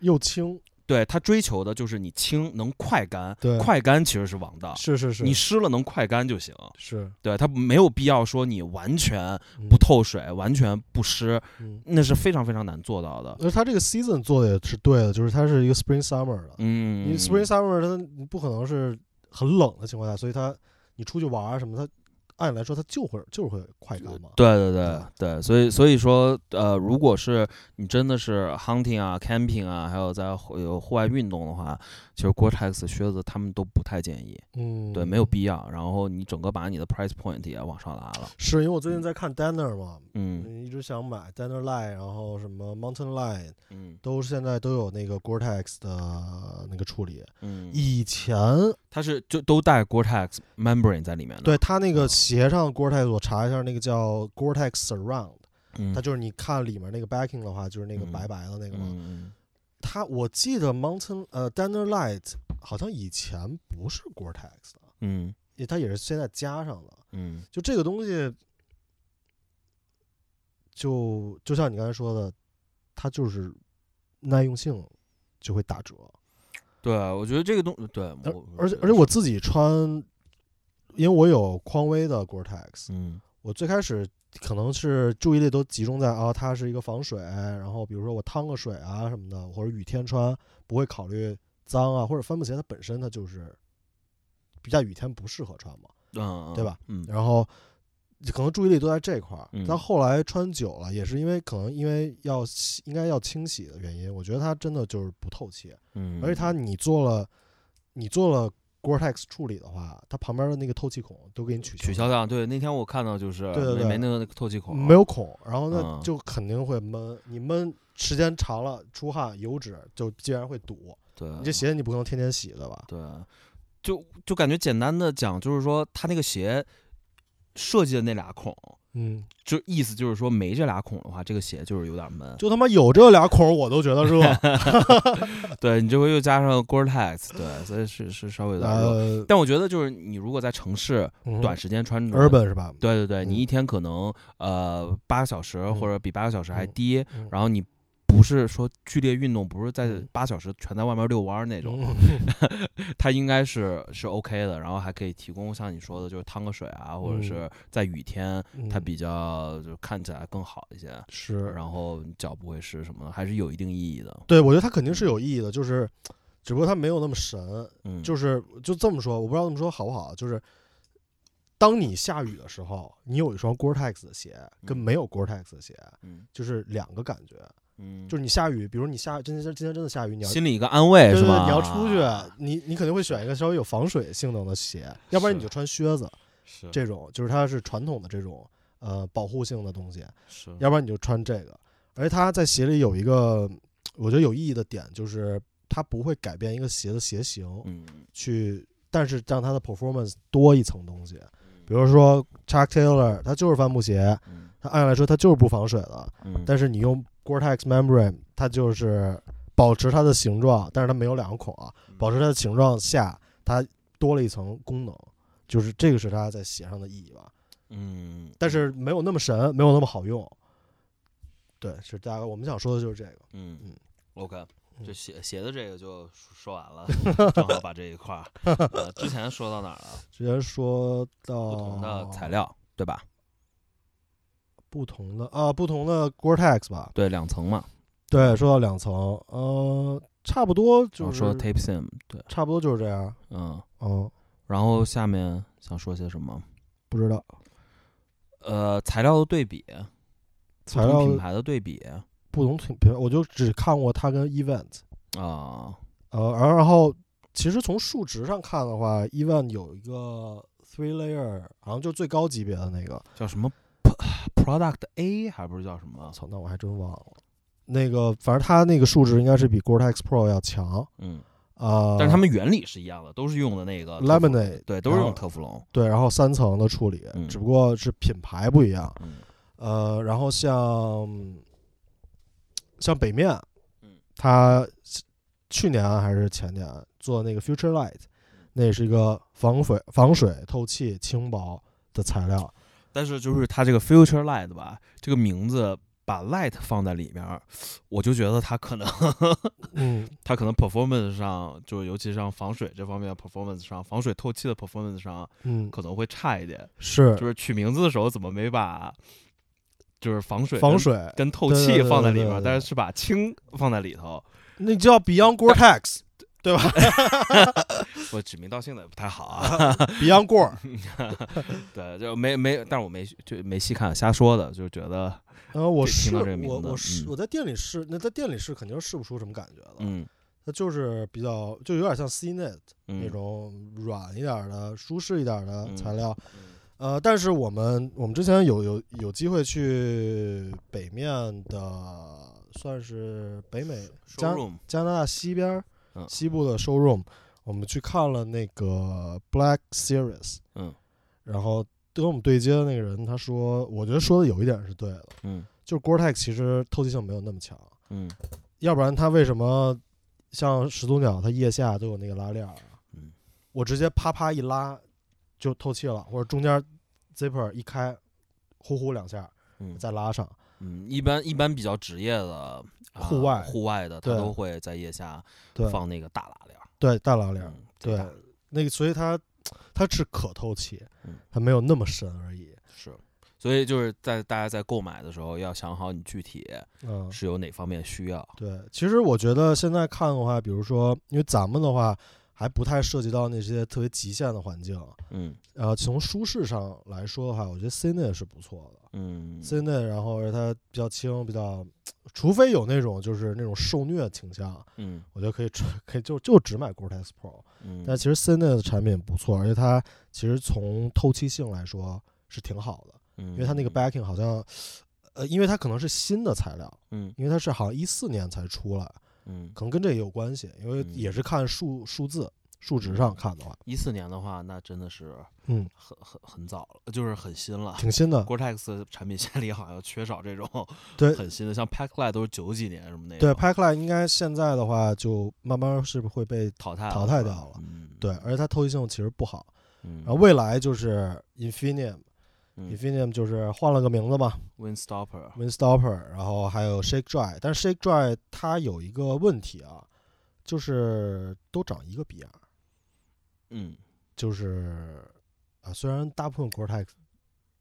又轻，对他追求的就是你轻能快干，对快干其实是王道。是是是，你湿了能快干就行。是对，它没有必要说你完全嗯不透水，完全不湿，嗯，那是非常非常难做到的。而它这个 season 做的也是对的，就是它是一个 spring summer 的，嗯，你 spring summer 它你不可能是很冷的情况下，所以它你出去玩啊什么，它按理来说它就会就是会快干嘛。对对对对对，所以所以说，呃，如果是你真的是 hunting 啊、camping 啊，还有在户有户外运动的话，其实 Gore-Tex 靴子他们都不太建议，嗯，对，没有必要。然后你整个把你的 price point 也往上拉了，是因为我最近在看 Danner 嘛，嗯。一直想买 Danner Line，然后什么 Mountain Line 嗯。都现在都有那个 Gore-Tex 的那个处理。嗯，以前它是就都带 Gore-Tex membrane 在里面的，对它那个嗯。鞋上 Gore-Tex，我查一下，那个叫 Gore-Tex Surround，嗯。它就是你看里面那个 backing 的话，就是那个嗯。白白的那个嘛。嗯它我记得 Mountain 呃 Danner Light 好像以前不是 Gore-Tex 的，嗯也它也是现在加上的。嗯就这个东西，就就像你刚才说的，它就是耐用性就会打折。对，我觉得这个东对，而而且而且我自己穿，因为我有匡威的 Gore-Tex，嗯我最开始可能是注意力都集中在啊，它是一个防水，然后比如说我趟个水啊什么的，或者雨天穿不会考虑脏啊，或者帆布鞋它本身它就是比较雨天不适合穿嘛，嗯，对吧？嗯然后可能注意力都在这块儿嗯。但后来穿久了，也是因为可能因为要洗应该要清洗的原因，我觉得它真的就是不透气，嗯，而且它你做了你做了 Gore-Tex 处理的话，它旁边的那个透气孔都给你取消取消掉。对，那天我看到就是对对对没没那个透气孔，没有孔，然后那嗯就肯定会闷。你闷时间长了，出汗油脂就必然会堵。对，你这鞋你不可能天天洗，的吧？对，就就感觉简单的讲，就是说它那个鞋设计的那俩孔，嗯，就意思就是说没这俩孔的话，这个鞋就是有点闷。就他妈有这俩孔，我都觉得热。对你这回又加上 Gore-Tex，对，所以是是稍微有点热。呃，但我觉得就是你如果在城市嗯短时间穿着 urban 是吧？对对对，嗯你一天可能呃八个小时嗯或者比八个小时还嗯低，嗯然后你不是说剧烈运动，不是在嗯八小时全在外面遛弯儿那种，嗯 它应该是是 OK 的，然后还可以提供像你说的，就是趟个水啊，或者嗯是在雨天，它嗯比较就看起来更好一些，是，然后脚不会湿什么的，还是有一定意义的。对我觉得它肯定是有意义的，就是只不过它没有那么神。嗯，就是就这么说，我不知道这么说好不好，就是。当你下雨的时候，你有一双 Gore-Tex 的鞋，跟嗯没有 Gore-Tex 的鞋，嗯就是两个感觉。嗯，就是你下雨，比如你下今天今天真的下雨，你要心里一个安慰是吧？你要出去，你你肯定会选一个稍微有防水性能的鞋，要不然你就穿靴子，是。这种就是它是传统的这种呃保护性的东西，是。要不然你就穿这个。而且它在鞋里有一个我觉得有意义的点，就是它不会改变一个鞋的鞋型，嗯。去但是让它的 performance 多一层东西。比如说 Chuck Taylor，它就是帆布鞋，嗯。它按来说它就是不防水的，嗯，但是你用 Gore-Tex membrane，它就是保持它的形状，但是它没有两个孔啊，保持它的形状下，它多了一层功能，就是这个是它在鞋上的意义吧。嗯，但是没有那么神，没有那么好用。对，是大概我们想说的就是这个。嗯嗯，OK，嗯这写写的这个就说说完了，正好把这一块儿，呃，之前说到哪儿了？之前说到不同的材，料，对吧？不同的啊，不同的 Gore-Tex 吧。对，两层嘛，对，说到两层，呃，差不多就是后说 tape sim，对，差不多就是这样。嗯，哦，然后下面想说些什么？不知道呃，材料的对比，材料品牌的对比不同品牌，我就只看过它跟 Event。啊，呃，然后其实从数值上看的话，Event 有一个 three layer，好像就最高级别的那个。叫什么 Product A，还不是叫什么？操，那我还真忘了。那个，反正它那个数值应该是比 Gore-Tex Pro 要强嗯，啊。但是它们原理是一样的，都是用的那个 Lemonade 对，都是用特氟龙。对，然后三层的处理，嗯只不过是品牌不一样。嗯呃，然后像像北面，嗯，它去年还是前年做那个 Future Light，那也是一个防水、防水、透气、轻薄的材料。但是就是它这个 Future Light 吧，这个名字把 Light 放在里面儿，我就觉得它可能嗯，它可能 performance 上，就是尤其像防水这方面 performance 上，防水透气的 performance 上嗯，可能会差一点。是就是取名字的时候怎么没把就是防水防水，跟透气放在里面但是是把氢放在里头。那叫 Beyond Gore-Tex，对吧 我指名道姓的也不太好啊。Beyond Gore，对，就没没，但是我没就没细看，瞎说的，就觉得然后我试我我试嗯我在店里试，那在店里试肯定试不出什么感觉了。嗯它就是比较就有点像 C net 嗯那种软一点儿的、舒适一点儿的嗯材料。嗯呃，但是我们我们之前有有有机会去北面的，算是北美加加拿大西边儿嗯。西部的 showroom，我们去看了那个 Black Series，嗯，然后跟我们对接的那个人他说，我觉得说的有一点是对的，嗯。就是 Gore-Tex 其实透气性没有那么强，嗯。要不然它为什么像始祖鸟它腋下都有那个拉链？嗯。我直接啪啪一拉就透气了，或者中间 zipper 一开，呼呼两下嗯。再拉上。嗯，一般一般比较职业的啊户外户外的，他都会在腋下放那个大拉链儿，对，大拉链对那个所以它它是可透气嗯，它没有那么深而已。是。所以就是在大家在购买的时候要想好你具体嗯，是有哪方面需要。对，其实我觉得现在看的话，比如说，因为咱们的话还不太涉及到那些特别极限的环境，嗯。呃，从舒适上来说的话，我觉得 C 内是不错的。嗯。C 内，然后而且它比较轻，比较，除非有那种就是那种受虐倾向，嗯。我觉得可以只可以就就只买 Gore-Tex Pro。嗯，但其实 C 内的产品不错，而且它其实从透气性来说是挺好的，嗯。因为它那个 backing 好像，呃，因为它可能是新的材料，嗯。因为它是好像一四年才出来，嗯，可能跟这也有关系，因为嗯。也是看数数字数值上看的话，一四年的话，那真的是嗯，很很很早了，就是很新了。挺新的。Gore-Tex 产品线里好像缺少这种 对。很新的，像 Packline 都是九几年什么那对 p a c k l i n e 应该现在的话就慢慢是不是会被淘汰淘汰掉了。嗯，对，而且它透气性其实不好。嗯，然后未来就是嗯 Infinium 就是换了个名字嘛 Windstopper，，Windstopper，然后还有 Shake Dry，但是 Shake Dry 它有一个问题啊，就是都长一个逼样儿，嗯就是啊，虽然大部分 Gore-Tex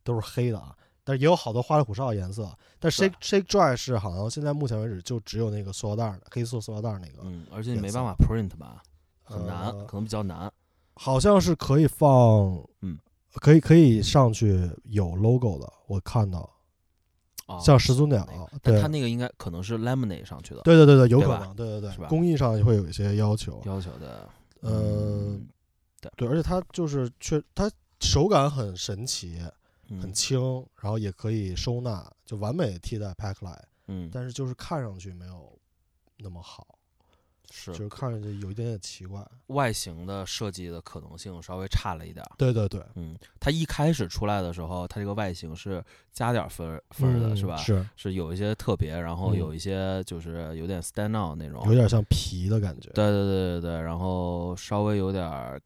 都是黑的啊，但是也有好多花里胡哨的颜色。但 Shake Shake Dry 是好像现在目前为止就只有那个塑料袋儿的黑色塑料袋儿那个，嗯，而且你没办法 print 吧，很难，呃可能比较难。好像是可以放，嗯，可以可以上去有 logo 的，我看到啊，像始祖鸟那个，但对它那个应该可能是 lemonade 上去的对对对对，有可能，对对对是吧，工艺上会有一些要求，要求的。呃，嗯对，而且它就是确它手感很神奇，很嗯轻，然后也可以收纳，就完美替代 Packline。嗯，但是就是看上去没有那么好，是就是看上去有一点点奇怪。外形的设计的可能性稍微差了一点儿。对对对，嗯，它一开始出来的时候，它这个外形是加点儿分儿分儿的，嗯是吧？是是有一些特别，然后嗯有一些就是有点 stand out 那种，有点像皮的感觉。对对对对对，然后稍微有点儿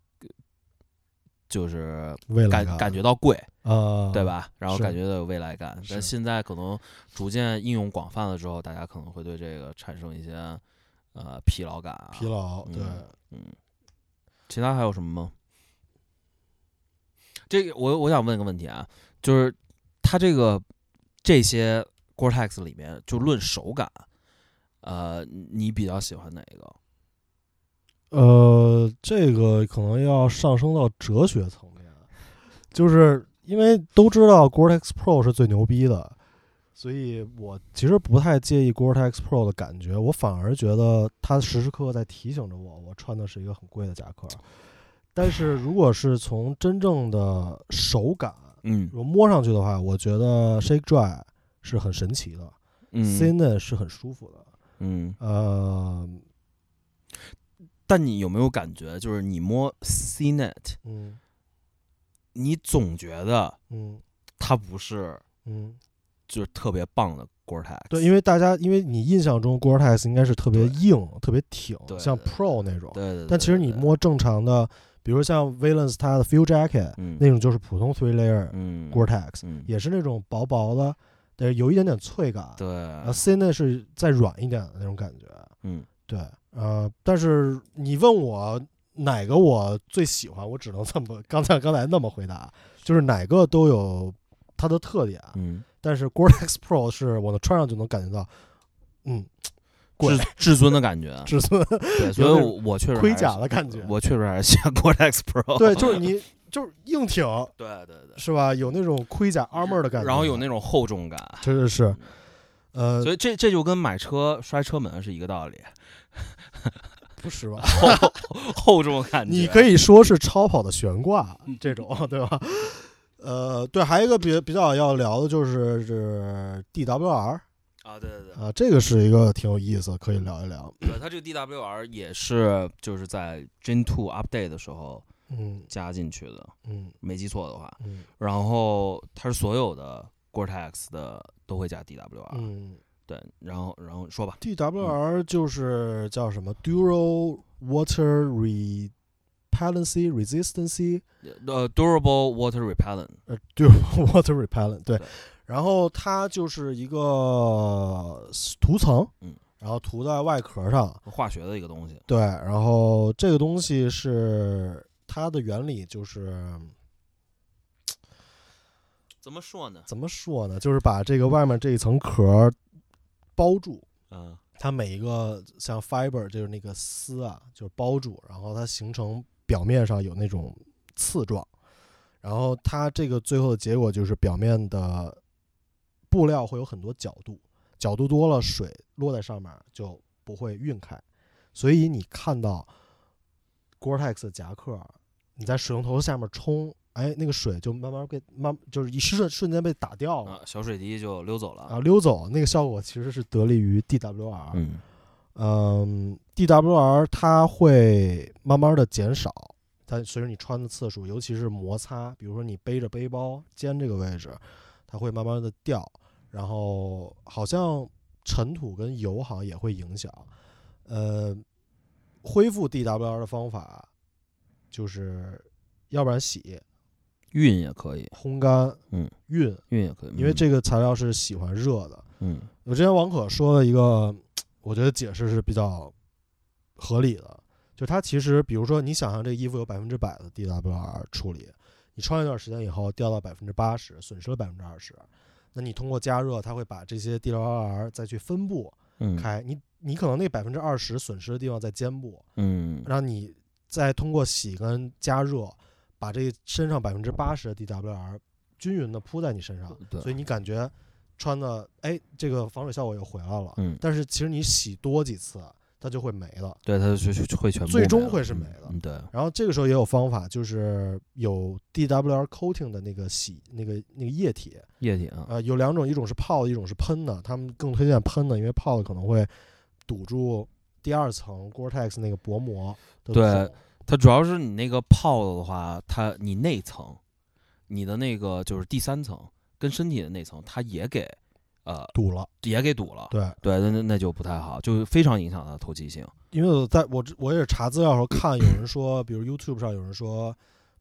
就是未来感感觉到贵，啊，对？吧？然后感觉到有未来感，但现在可能逐渐应用广泛了之后，大家可能会对这个产生一些呃疲劳感啊。疲劳，对，嗯嗯，其他还有什么吗？这个我我想问个问题啊，就是它这个这些 Gore-Tex 里面，就论手感，呃，你比较喜欢哪一个？呃，这个可能要上升到哲学层面，就是因为都知道 Gore-Tex Pro 是最牛逼的，所以我其实不太介意 Gore-Tex Pro 的感觉，我反而觉得它时时刻刻在提醒着我，我穿的是一个很贵的夹克。但是如果是从真正的手感，嗯。如果摸上去的话，我觉得 Shake Dry 是很神奇的嗯。C n 是很舒服的。嗯，呃，但你有没有感觉，就是你摸 CNET，嗯。你总觉得嗯。它不是嗯，就是特别棒的 Gore-Tex？对，因为大家因为你印象中 Gore-Tex 应该是特别硬、特别挺，像 Pro 那种。对对对，但其实你，摸正常的，比如像 Valence 它的 Fuel Jacket 嗯那种，就是普通 three layer 嗯 Gore-Tex，嗯，也是那种薄薄的，但是有一点点脆感。对，呃，C 内是再软一点的那种感觉。嗯对，呃，但是你问我哪个我最喜欢，我只能这么刚才刚才那么回答，就是哪个都有它的特点，嗯，但是 Gore-Tex Pro 是我能穿上就能感觉到，嗯，至至尊的感觉，至尊对，所以我我确实盔甲的感觉。我确实还是喜欢 Gore-Tex Pro。对，就是你就是硬挺对对对，是吧？有那种盔甲 armor 的感觉，然后有那种厚重感，真的是，呃，所以这这就跟买车摔车门是一个道理，不是吧？厚厚重感觉。你可以说是超跑的悬挂这种，对吧？呃，对，还有一个比比较要聊的就是是 DWR 啊，对对对，啊，这个是一个挺有意思，可以聊一聊。对它这个 DWR 也是就是在 Gen Two Update 的时候嗯加进去的，嗯没记错的话。嗯然后它是所有的 Gore-Tex 的都会加 DWR。嗯对，然后然后说吧，，DWR 就是叫什么 Dural Water Repellency Resistance，呃，durable water repellent。呃，durable Water Repellent 对。对，然后它就是一个涂层，嗯，然后涂在外壳上，化学的一个东西，对，然后这个东西是它的原理就是 怎么说呢？怎么说呢？就是把这个外面这一层壳包住，嗯。它每一个像 fiber 就是那个丝啊，就是包住，然后它形成表面上有那种刺状，然后它这个最后的结果就是表面的布料会有很多角度，角度多了，水落在上面就不会晕开，所以你看到 Gore-Tex 的夹克，你在水龙头下面冲，哎，那个水就慢慢被慢，就是一瞬瞬间被打掉了。啊，小水滴就溜走了。啊，溜走那个效果其实是得力于 DWR，嗯嗯，DWR 它会慢慢的减少，它随着你穿的次数，尤其是摩擦，比如说你背着背包肩这个位置，它会慢慢的掉，然后好像尘土跟油好像也会影响。呃，恢复 DWR 的方法就是，要不然洗、熨也可以，烘干、嗯，熨，熨也可以，因为嗯这个材料是喜欢热的。嗯我之前王可说了一个，我觉得解释是比较合理的，就它其实，比如说你想象这个衣服有百分之百的 DWR 处理，你穿一段时间以后掉到百分之八十，损失了百分之二十，那你通过加热，它会把这些 DWR 再去分布嗯。开，你你可能那百分之二十损失的地方在肩部，嗯。然后你再通过洗跟加热，把这身上百分之八十的 DWR 均匀的铺在你身上，对。所以你感觉穿的哎，这个防水效果又回来了。嗯，但是其实你洗多几次，它就会没了。对，它就就会全部最终会是没了嗯，对，然后这个时候也有方法，就是有 DWR coating 的那个洗那个那个液体，液体啊，呃，有两种，一种是泡的，一种是喷的。他们更推荐喷的，因为泡的可能会堵住第二层 Gore-Tex 那个薄膜对它主要是你那个泡的话，它你内层，你的那个就是第三层跟身体的那层，它也给呃堵了。也给堵了。对，对，那那那就不太好，就非常影响它的透气性。因为我在我之我也是查资料的时候看，有人说，比如 YouTube 上有人说，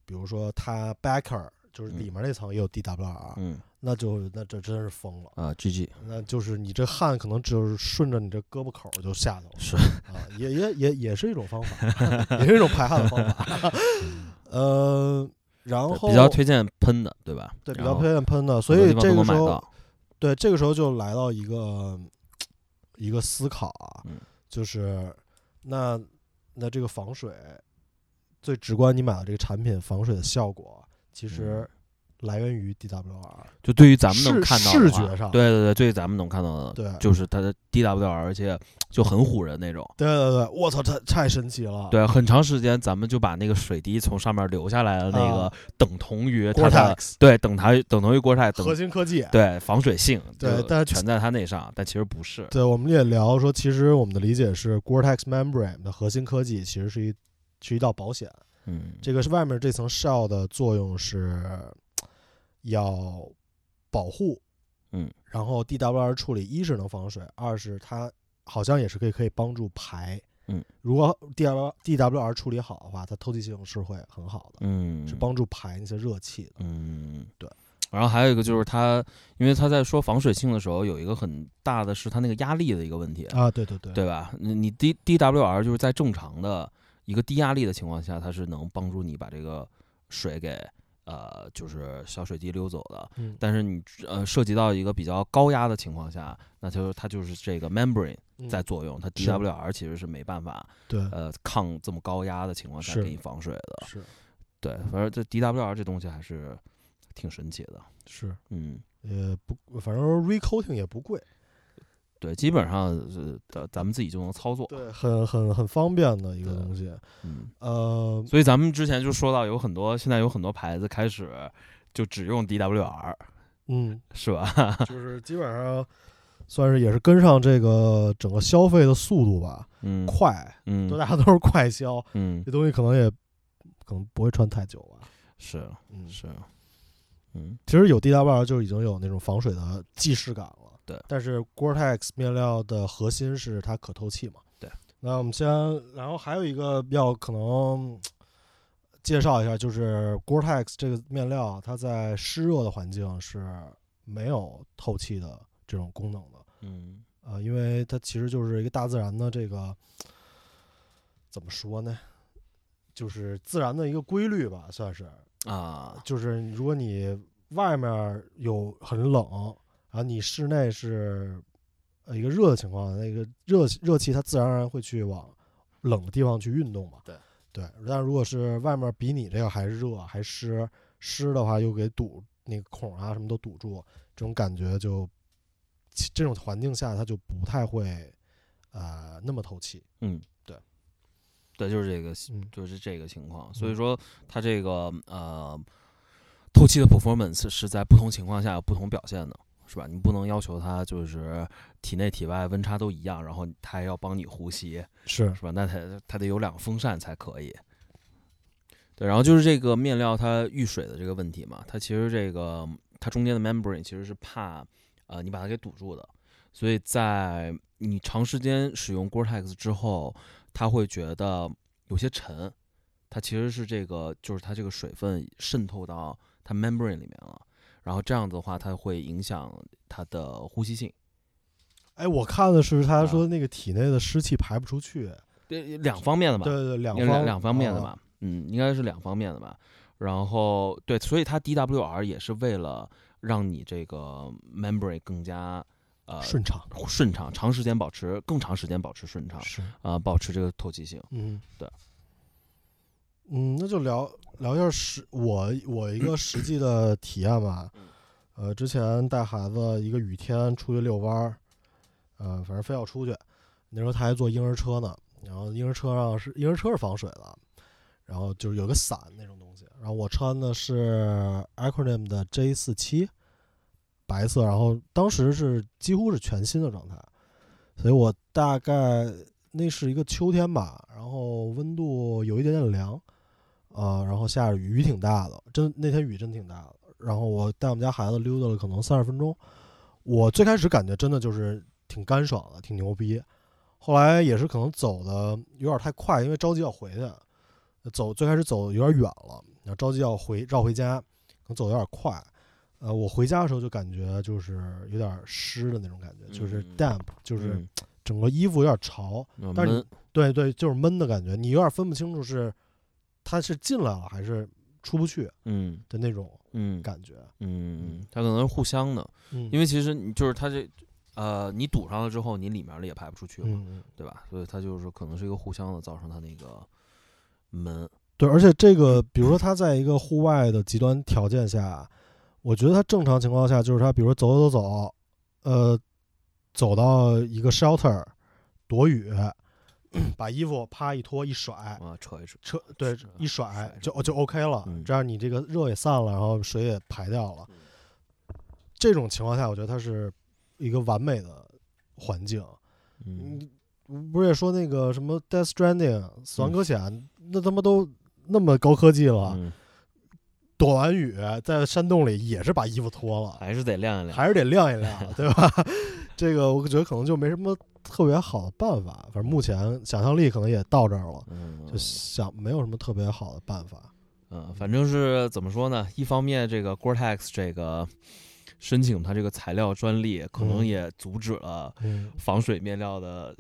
比如说它 backer 就是里面那层也有 DWR，、嗯那就那这真是疯了。啊，GG 那就是你这汗可能只是顺着你这胳膊口就下去了是，啊，也也也也是一种方法，也是一种排汗的方法。呃，然后比较推荐喷的，对吧？对比较推荐喷的，所以这个时候。对这个时候就来到一个一个思考啊，嗯就是那那这个防水最直观，你买的这个产品防水的效果其实来源于 DWR。就对于咱们能看到的话视觉上对对对，对于咱们能看到的，对就是它的 DWR，而且就很唬人那种。对对对，我操，太太神奇了。对，很长时间咱们就把那个水滴从上面流下来的那个啊等同于它的，Gore-Tex 对等它等同于国泰等核心科技。对防水性对但是全在它那上，但其实不是。对，我们也聊说，其实我们的理解是，Gore-Tex membrane 的核心科技其实是一是一道保险。嗯，这个是外面这层 shell 的作用是要保护，嗯，然后 DWR 处理，一是能防水，二是它好像也是可以可以帮助排，嗯，如果 DWR DWR 处理好的话，它透气性是会很好的，嗯是帮助排那些热气的。嗯，对。然后还有一个就是它，因为它在说防水性的时候，有一个很大的是它那个压力的一个问题，啊，对对对，对吧？你你 D DWR 就是在正常的一个低压力的情况下，它是能帮助你把这个水给呃就是小水滴溜走的。嗯，但是你呃涉及到一个比较高压的情况下，那就它就是这个 membrane 嗯在作用，它 DWR 其实是没办法对呃抗这么高压的情况下给你防水的。是对，反正这 DWR 这东西还是挺神奇的。是，嗯，也不，反正 recoating 也不贵，对，基本上是咱咱们自己就能操作。对，很很很方便的一个东西。嗯，呃，所以咱们之前就说到有很多现在有很多牌子开始就只用 DWR，嗯，是吧？就是基本上算是也是跟上这个整个消费的速度吧，嗯快，嗯都大家都是快消，嗯这东西可能也可能不会穿太久吧。是嗯，是，嗯其实有 DWR 就已经有那种防水的既视感了。对但是 Gore-Tex 面料的核心是它可透气嘛。对。那我们先，然后还有一个要可能介绍一下，就是 Gore-Tex 这个面料，它在湿热的环境是没有透气的这种功能的。嗯呃，因为它其实就是一个大自然的这个怎么说呢？就是自然的一个规律吧，算是。啊，就是如果你外面有很冷，然后你室内是呃一个热的情况，那个热热气它自然而然会去往冷的地方去运动嘛。对对，但如果是外面比你这个还热还湿，湿的话又给堵那个孔啊什么都堵住，这种感觉就这种环境下它就不太会呃那么透气。嗯，对，对，就是这个，嗯就是这个情况。所以嗯说，它这个呃，透气的 performance 是在不同情况下有不同表现的，是吧？你不能要求它就是体内体外温差都一样，然后它还要帮你呼吸，是是吧？那它它得有两个风扇才可以。对，然后就是这个面料它遇水的这个问题嘛，它其实这个它中间的 membrane 其实是怕呃你把它给堵住的，所以在你长时间使用 Gore-Tex 之后，它会觉得有些沉，它其实是这个就是它这个水分渗透到它 membrane 里面了，然后这样子的话，它会影响它的呼吸性。哎，我看的是他啊说那个体内的湿气排不出去。对，两方面的吧。对对对，两方两两方面的啊吧，嗯，应该是两方面的吧。然后对，所以它 DWR 也是为了让你这个 membrane 更加呃顺畅顺畅，长时间保持更长时间保持顺畅是，啊、保持这个透气性。嗯，对，嗯，那就聊聊一下实我我一个 实际的体验吧。呃，之前带孩子一个雨天出去遛弯儿，呃，反正非要出去，那时候他还坐婴儿车呢，然后婴儿车上是婴儿车是防水的，然后就是有个伞那种东西，然后我穿的是 Acronym 的 J 四七，白色，然后当时是几乎是全新的状态，所以我大概那是一个秋天吧，然后温度有一点点凉，啊、然后下着雨，雨挺大的，真那天雨真挺大的。然后我带我们家孩子溜达了可能三十分钟，我最开始感觉真的就是挺干爽的，挺牛逼。后来也是可能走的有点太快，因为着急要回去，走最开始走有点远了，然后着急要回绕回家，可能走得有点快。呃，我回家的时候就感觉就是有点湿的那种感觉，就是嗯 damp，就是嗯整个衣服有点潮。那但是闷，对对，就是闷的感觉，你有点分不清楚是它是进来了还是出不去嗯的那种嗯感觉。嗯，它可能是互相的，嗯，因为其实你就是它这呃，你堵上了之后，你里面的也排不出去了，对吧？所以它就是可能是一个互相的，造成它那个门。对，而且这个比如说他在一个户外的极端条件下，我觉得他正常情况下就是他比如说走走走走，呃，走到一个 shelter 躲雨，把衣服啪一脱一甩，啊，扯一扯，扯对一甩甩就就 OK 了，嗯这样你这个热也散了，然后水也排掉了。这种情况下，我觉得它是一个完美的环境。嗯，不是也说那个什么《Death Stranding》死亡搁浅，那他妈都那么高科技了，嗯，躲完雨在山洞里也是把衣服脱了，还是得晾一晾。还是得晾一晾，对吧？这个我觉得可能就没什么特别好的办法，反正目前想象力可能也到这儿了，嗯，就想没有什么特别好的办法。嗯，反正是怎么说呢？一方面，这个 Gore-Tex 这个申请它这个材料专利，可能嗯也阻止了嗯，防水面料的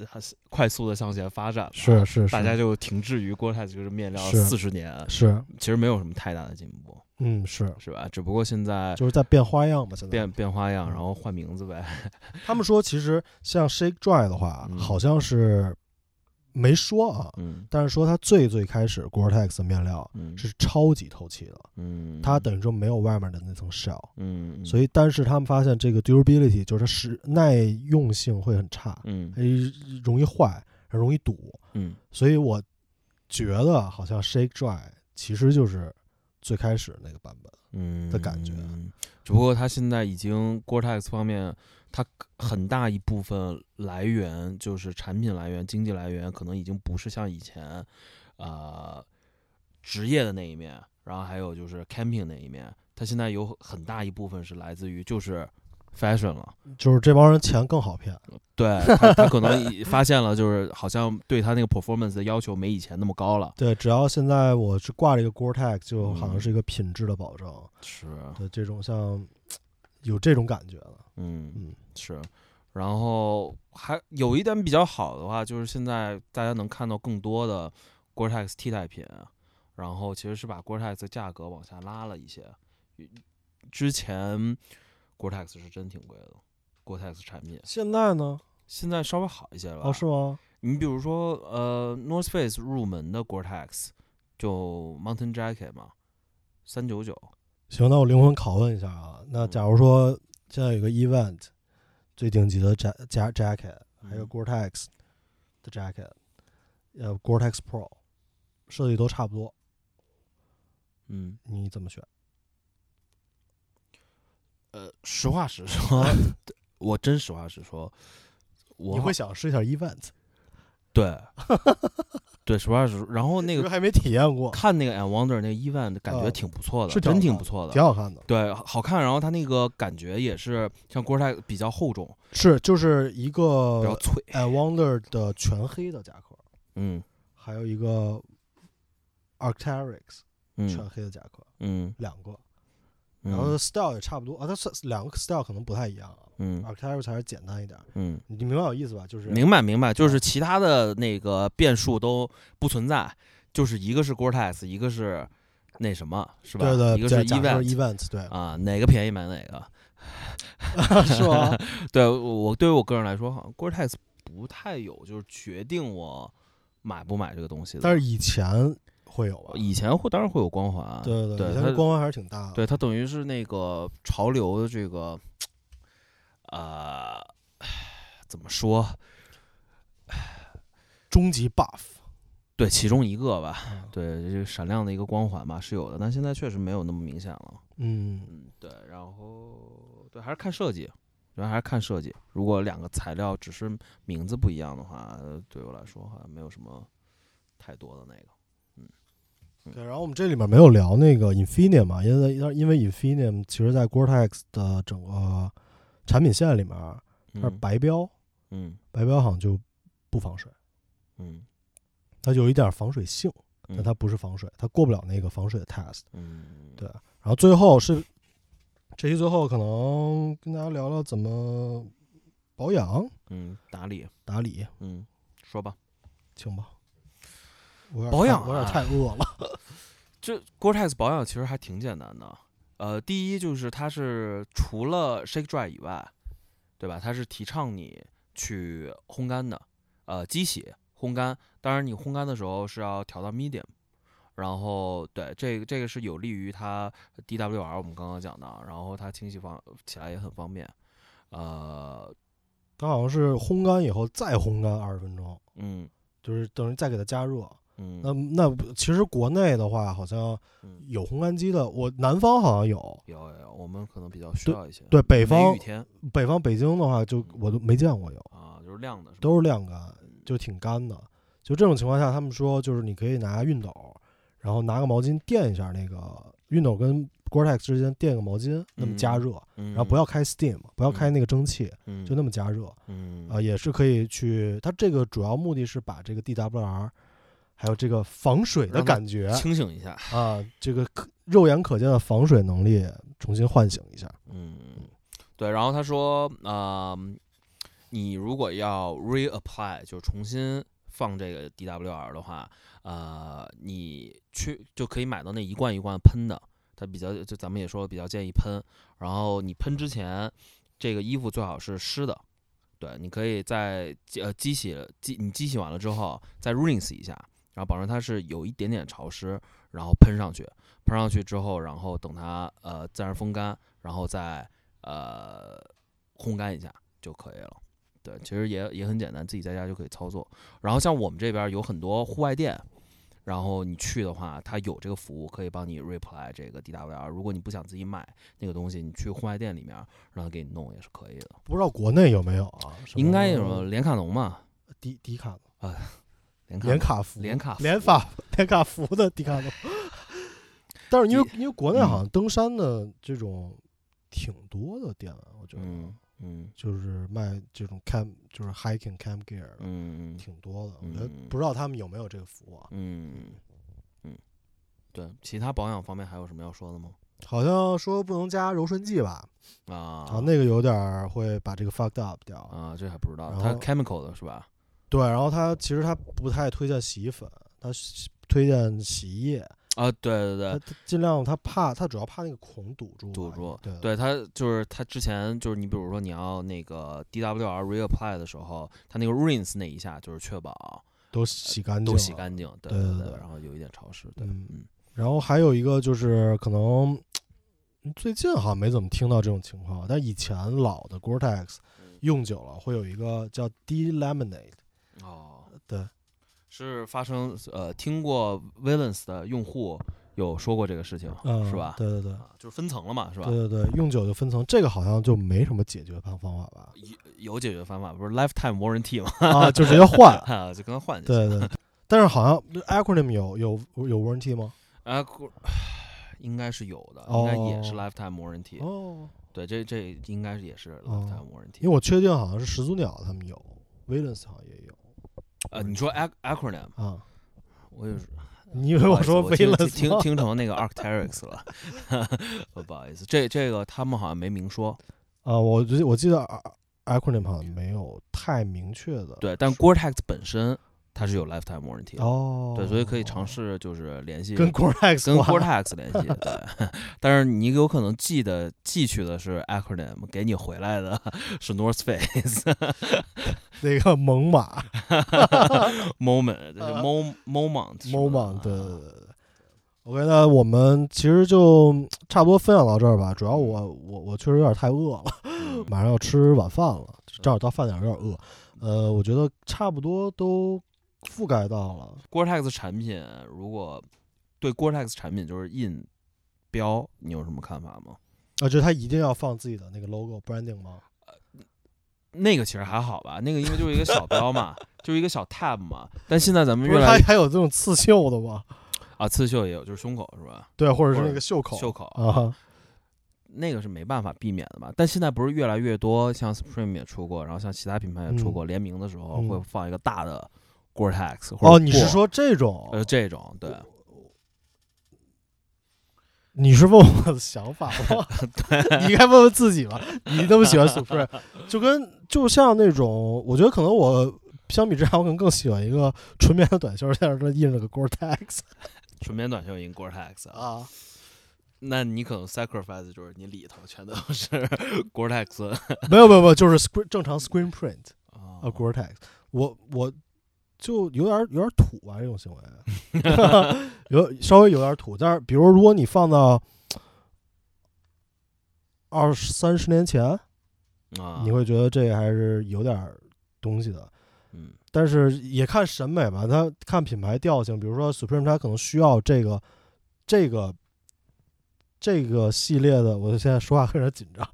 快速的向前发展吧。是是是，大家就停滞于 Gore-Tex 这个面料是四十年，是其实没有什么太大的进步，嗯是，是吧？只不过现在就是在变花样吧。现在变变花样，嗯。然后换名字呗。他们说，其实像 Shake Dry 的话，嗯。好像是没说啊，嗯。但是说它最最开始 Gore-Tex 的面料嗯。是超级透气的，嗯，它等于说没有外面的那层 shell，嗯，所以但是他们发现这个 durability 就是耐用性会很差，嗯容易坏，容易堵，嗯。所以我觉得好像 Shake Dry 其实就是最开始那个版本。嗯的感觉只不过它现在已经 Gore-Tex 方面，它很大一部分来源就是产品来源、经济来源，可能已经不是像以前，呃，职业的那一面，然后还有就是 camping 那一面，它现在有很大一部分是来自于就是 fashion 了。就是这帮人钱更好骗。对他，他可能发现了，就是好像对他那个 performance 的要求没以前那么高了。对，只要现在我是挂了一个 Gore-Tex，就好像嗯是一个品质的保证。是，对，这种像有这种感觉了。嗯嗯，是。然后还有一点比较好的话，就是现在大家能看到更多的 Gore-Tex 替代品，然后其实是把 Gore-Tex 的价格往下拉了一些。之前 Gore-Tex 是真挺贵的，Gore-Tex 产品现在呢？现在稍微好一些了吧。哦，是吗？你比如说，呃，North Face 入门的 Gore-Tex 就 Mountain Jacket 嘛，三九九。行，那我灵魂拷问一下啊，那嗯假如说现在有个 event，最顶级的 ja ja jacket，还有嗯 Gore-Tex 的 jacket，呃，Gore-Tex Pro，设计都差不多，嗯，你怎么选？呃，实话实说，我真实话实说，我你会想试一下 event，对对，实话实说。然后那个还没体验过，看那个 And Wonder 那个 event，感觉啊挺不错的，是真挺不错的挺。好看的。对，好看。然后它那个感觉也是像 Gore-Tex 比较厚重，是，就是一个比较脆 and Wonder 的全黑的夹克，嗯还有一个 Arc'teryx 全嗯黑的夹克，嗯，两个，嗯然后 style 也差不多啊，它是两个 style 可能不太一样啊嗯，Arc'teryx 还是简单一点，嗯，你明白我意思吧？就是明白明白，就是其他的那个变数都不存在，就是一个是 Gore-Tex，一个是那什么，是吧？对对，一个是 event event 对，啊，哪个便宜买哪个。是吧？对我对于我个人来说，好像 Gore-Tex 不太有就是决定我买不买这个东西的。但是以前会有吧？以前会当然会有光环，对对对它以前的光环还是挺大的。对它等于是那个潮流的这个，呃，怎么说？终极 buff，对，其中一个吧。嗯对，这个闪亮的一个光环吧是有的，但现在确实没有那么明显了。嗯，嗯，对，然后对，还是看设计，主要还是看设计。如果两个材料只是名字不一样的话，呃对我来说好像没有什么太多的那个。对。然后我们这里面没有聊那个 Infinium 嘛，因为因为 Infinium 其实在 Gore-Tex 的整个产品线里面，它是嗯。白标，嗯。白标好像就不防水，嗯。它有一点防水性，嗯，但它不是防水，它过不了那个防水的 test。嗯。对然后最后是这期最后可能跟大家聊聊怎么保养。嗯打理。打理，嗯说吧。请吧？保养太我有点啊太饿了。这 Gore-Tex 保养其实还挺简单的。呃，第一就是它是除了 Shake Dry 以外，对吧？它是提倡你去烘干的，呃，机洗烘干。当然，你烘干的时候是要调到 medium。然后，对这个这个是有利于它 DWR，我们刚刚讲的，然后它清洗方起来也很方便。呃，它好像是烘干以后再烘干二十分钟，嗯就是等于再给它加热。嗯，那那其实国内的话，好像嗯。有烘干机的，我南方好像有，有有有，我们可能比较需要一些。对北方北方北京的话就我都没见过有，啊，就是晾的都是晾干，嗯。就挺干的。就这种情况下，他们说就是你可以拿熨斗，然后拿个毛巾垫一下那个熨斗跟 Gore-Tex 之间垫个毛巾，那么加热，嗯，然后不要开 steam，不要开那个蒸汽，嗯，就那么加热嗯。啊、也是可以去。它这个主要目的是把这个 DWR 还有这个防水的感觉清醒一下。啊，这个可肉眼可见的防水能力重新唤醒一下。嗯，对。然后他说，呃，你如果要 reapply，就重新放这个 DWR 的话，呃，你去就可以买到那一罐一罐喷的，它比较就咱们也说比较建议喷。然后你喷之前，这个衣服最好是湿的。对，你可以在呃机洗机你机洗完了之后再 rinse 一下，然后保证它是有一点点潮湿，然后喷上去，喷上去之后，然后等它呃自然风干，然后再呃烘干一下就可以了。对，其实也也很简单，自己在家就可以操作。然后像我们这边有很多户外店，然后你去的话，它有这个服务可以帮你 reapply 这个 DWR。如果你不想自己买那个东西，你去户外店里面让他给你弄也是可以的。不知道国内有没有啊？应该有什么连卡农嘛？迪迪卡连卡农连卡服连卡服连法连卡服的迪卡侬。但是因为因为国内好像登山的这种挺多的店，我觉得嗯嗯就是卖这种 camp 就是 hiking camp gear 的嗯嗯挺多的。我觉得嗯不知道他们有没有这个服务啊？嗯嗯，对，其他保养方面还有什么要说的吗？好像说不能加柔顺剂吧？啊啊，那个有点会把这个 fucked up 掉。啊，这还不知道，它然后 chemical 的是吧？对，然后他其实他不太推荐洗衣粉，他推荐洗衣液。啊，对对对，尽量他怕他主要怕那个孔堵住，堵住对对他就是他之前就是你比如说你要那个 DWR reapply 的时候，他那个 rinse 那一下就是确保都洗干净，都洗。干净，对对对然后有一点潮湿，对，嗯嗯然后还有一个就是可能最近好像没怎么听到这种情况，但以前老的 Gore-Tex 嗯用久了会有一个叫 delaminate，哦，对，是发生呃听过 Valence 的用户有说过这个事情，嗯，是吧？对对对。啊，就是分层了嘛，是吧？对对对，用久就分层，这个好像就没什么解决方方法吧？有有解决方法，不是 lifetime warranty 吗？啊，就直接换。啊，就跟他换就行。对对，但是好像 acronym 有有有 warranty 吗？啊，估应该是有的，哦应该也是 lifetime warranty。哦，对，这这应该是也是哦 lifetime warranty。因为我确定好像是始祖鸟他们有，Valence 好像也有呃，你说 ac acronym，啊。我也是。你以为我说不好意思我听听听成那个 Arcteryx 了，呃 不好意思，这这个他们好像没明说。啊，我记我记得 acronym 好像没有太明确的。对，但 Gore-Tex 本身它是有 lifetime warranty 的。哦，对，所以可以尝试就是联系跟 Gore-Tex 跟换 Gore-Tex 联系，对。但是你有可能寄的寄去的是 acronym，给你回来的 是 North Face 那个猛犸，moment，就是 mo moment moment，对对对对。OK，那我们其实就差不多分享到这儿吧。主要我我我确实有点太饿了，嗯马上要吃晚饭了，正好到饭点有点饿。呃，我觉得差不多都覆盖到了。Gore-Tex 产品，如果对 Gore-Tex 产品就是印标，你有什么看法吗？啊，就是他一定要放自己的那个 logo branding 吗？那个其实还好吧，那个因为就是一个小标嘛，就是一个小 tab 嘛。但现在咱们，越来越还还有这种刺绣的吗？啊，刺绣也有，就是胸口是吧？对，或者是那个袖口。袖口啊，那个是没办法避免的嘛。但现在不是越来越多，像 Supreme 也出过，然后像其他品牌也出过，联名的时候嗯会放一个大的 Gore-Tex 或者哦，你是 Gore 说这种？呃这种对？你是问我的想法吗？你应该问问自己吧。你那么喜欢 Supreme，就跟就像那种，我觉得可能我相比之下，我可能更喜欢一个纯棉的短袖，在这印了个 Gore-Tex 纯棉短袖印 Gore-Tex 啊，啊。那你可能 sacrifice 就是你里头全都是 Gore-Tex 没有没有没有，就是 screen 正常 screen print 啊啊 Gore-Tex。我我就有点有点土吧，这种行为，有稍微有点土。但是比如如果你放到二三十年前，啊，你会觉得这还是有点儿东西的。嗯但是也看审美吧，它看品牌调性。比如说 Supreme，它可能需要这个这个这个系列的。我现在说话有点紧张。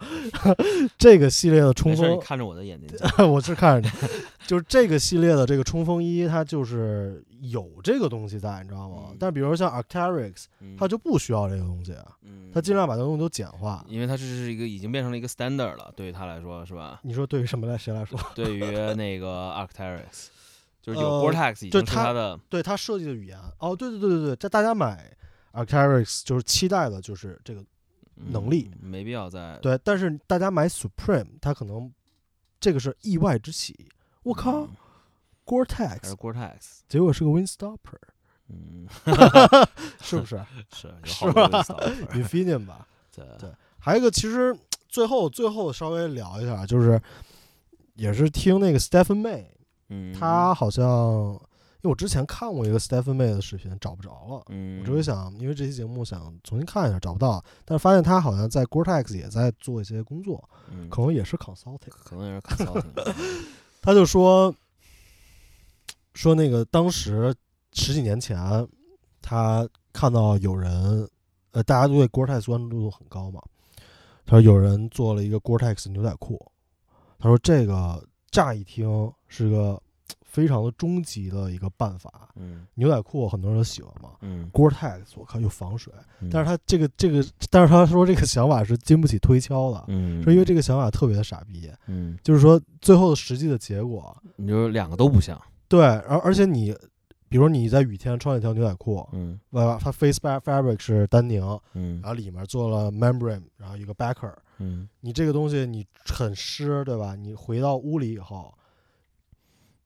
这个系列的冲锋，看着我的眼睛，我是看着你，就是这个系列的这个冲锋衣，它就是有这个东西在，你知道吗？嗯但比如像 Arc'teryx，嗯它就不需要这个东西，嗯它尽量把这个东西都简化。因为它这是一个已经变成了一个 standard 了，对于他来说是吧？你说对于什么来谁来说？对于那个 Arcteryx，就是有呃 Gore-Tex 已经是就它它的对它设计的语言。哦，对对对对对，在大家买 Arc'teryx 就是期待的就是这个能力嗯没必要再对，但是大家买 Supreme，它可能这个是意外之喜。我靠嗯，Gore-Tex，Gore-Tex，结果是个 Windstopper，嗯，是不是 是有是吧 Windstopper？Infineon 吧。对对还有一个，其实最后最后稍微聊一下，就是也是听那个 Stephen May，嗯，他好像因为我之前看过一个 Stephen May 的视频，找不着了。嗯，我这回想，因为这期节目想重新看一下，找不到，但是发现他好像在 Gore-Tex 也在做一些工作，嗯可能也是 consulting。可能也是 consulting，他就说说那个当时十几年前，他看到有人，呃，大家都对 Gore-Tex 关注度很高嘛，他说有人做了一个 Gore-Tex 牛仔裤，他说这个乍一听是个非常的终极的一个办法。嗯。牛仔裤很多人都喜欢嘛嗯，，Gore-Tex 我靠又防水，嗯。但是他这个这个，但是他说这个想法是经不起推敲的，嗯，是因为这个想法特别的傻逼，嗯，就是说最后的实际的结果，你就两个都不像，对，而而且你，比如你在雨天穿了一条牛仔裤，嗯呃，它 face fa- fabric 是丹宁，嗯。然后里面做了 membrane，然后一个 backer，嗯。你这个东西你很湿，对吧？你回到屋里以后，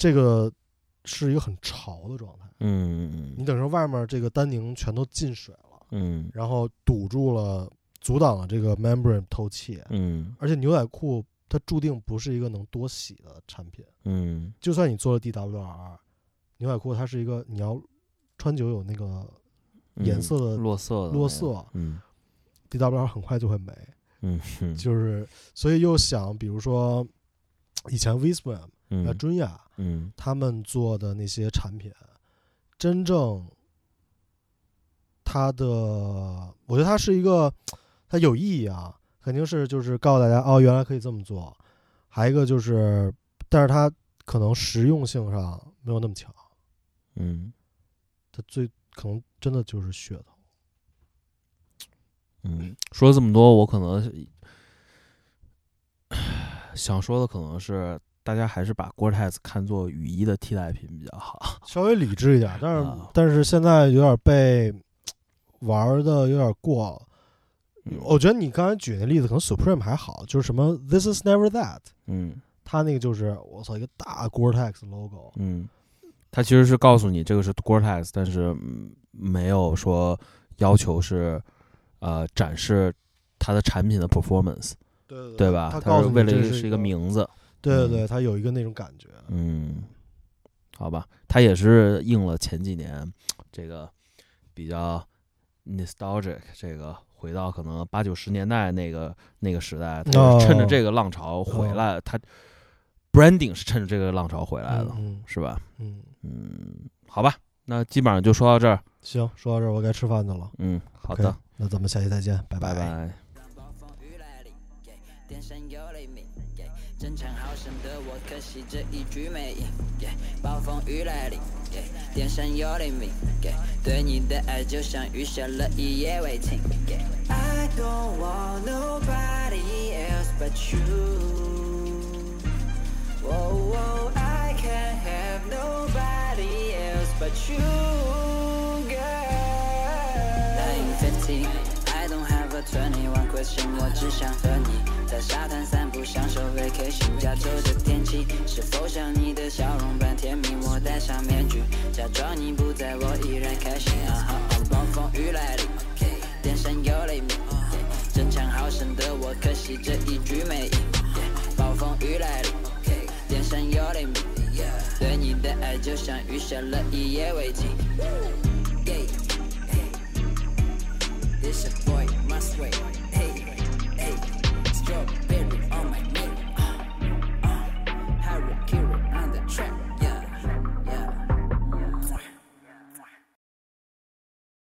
这个是一个很潮的状态，嗯你等于说外面这个丹宁全都进水了，嗯。然后堵住了，阻挡了这个 membrane 透气，嗯。而且牛仔裤它注定不是一个能多洗的产品，嗯。就算你做了 DWR，牛仔裤它是一个你要穿久有那个嗯，颜色的落色的落色嗯。DWR 很快就会没，嗯嗯。就是所以又想，比如说以前嗯。尊雅嗯。他们做的那些产品，真正它的，我觉得它是一个它有意义啊，肯定是就是告诉大家哦，原来可以这么做，还有一个就是，但是它可能实用性上没有那么强，嗯。它最可能真的就是噱头。嗯，说了这么多，我可能 想说的可能是，大家还是把 Gore-Tex 看作雨衣的替代品比较好。稍微理智一点，但是、啊但是现在有点被玩的有点过了。嗯我觉得你刚才举那例子，可能 Supreme 还好，就是什么 This is never that，嗯它那个就是我操一个大 Gore-Tex logo，嗯，它其实是告诉你这个是 Gore-Tex，但是嗯没有说要求是呃展示它的产品的 performance，对对吧？它告诉你它是为了是一个，名字。嗯对对对，他有一个那种感觉。嗯，好吧，他也是应了前几年这个比较 nostalgic 这个回到可能八九十年代那个那个时代，他是趁着哦这个浪潮回哦来，他 branding 是趁着这个浪潮回来的，嗯是吧？嗯，嗯，好吧，那基本上就说到这儿。行，说到这儿我该吃饭去了。嗯，好的，那咱们下期再见，拜拜争强好胜的我可惜这一局没赢暴风雨来临电闪又雷鸣对你的爱就像雨下了一夜未停 i don't want nobody else but you oh oh i can't have nobody else but you girl Twenty one question，我只想和你在沙滩散步，享受 vacation。加州的天气是否像你的笑容般甜蜜？我戴上面具，假装你不在我依然开心。啊哈，暴风雨来临，电闪又雷鸣。争强好胜的我，可惜这一局没赢。暴风雨来临，电闪又雷鸣。对你的爱就像雨下了一夜未停。This your boy, my wait. Hey, hey, strawberry.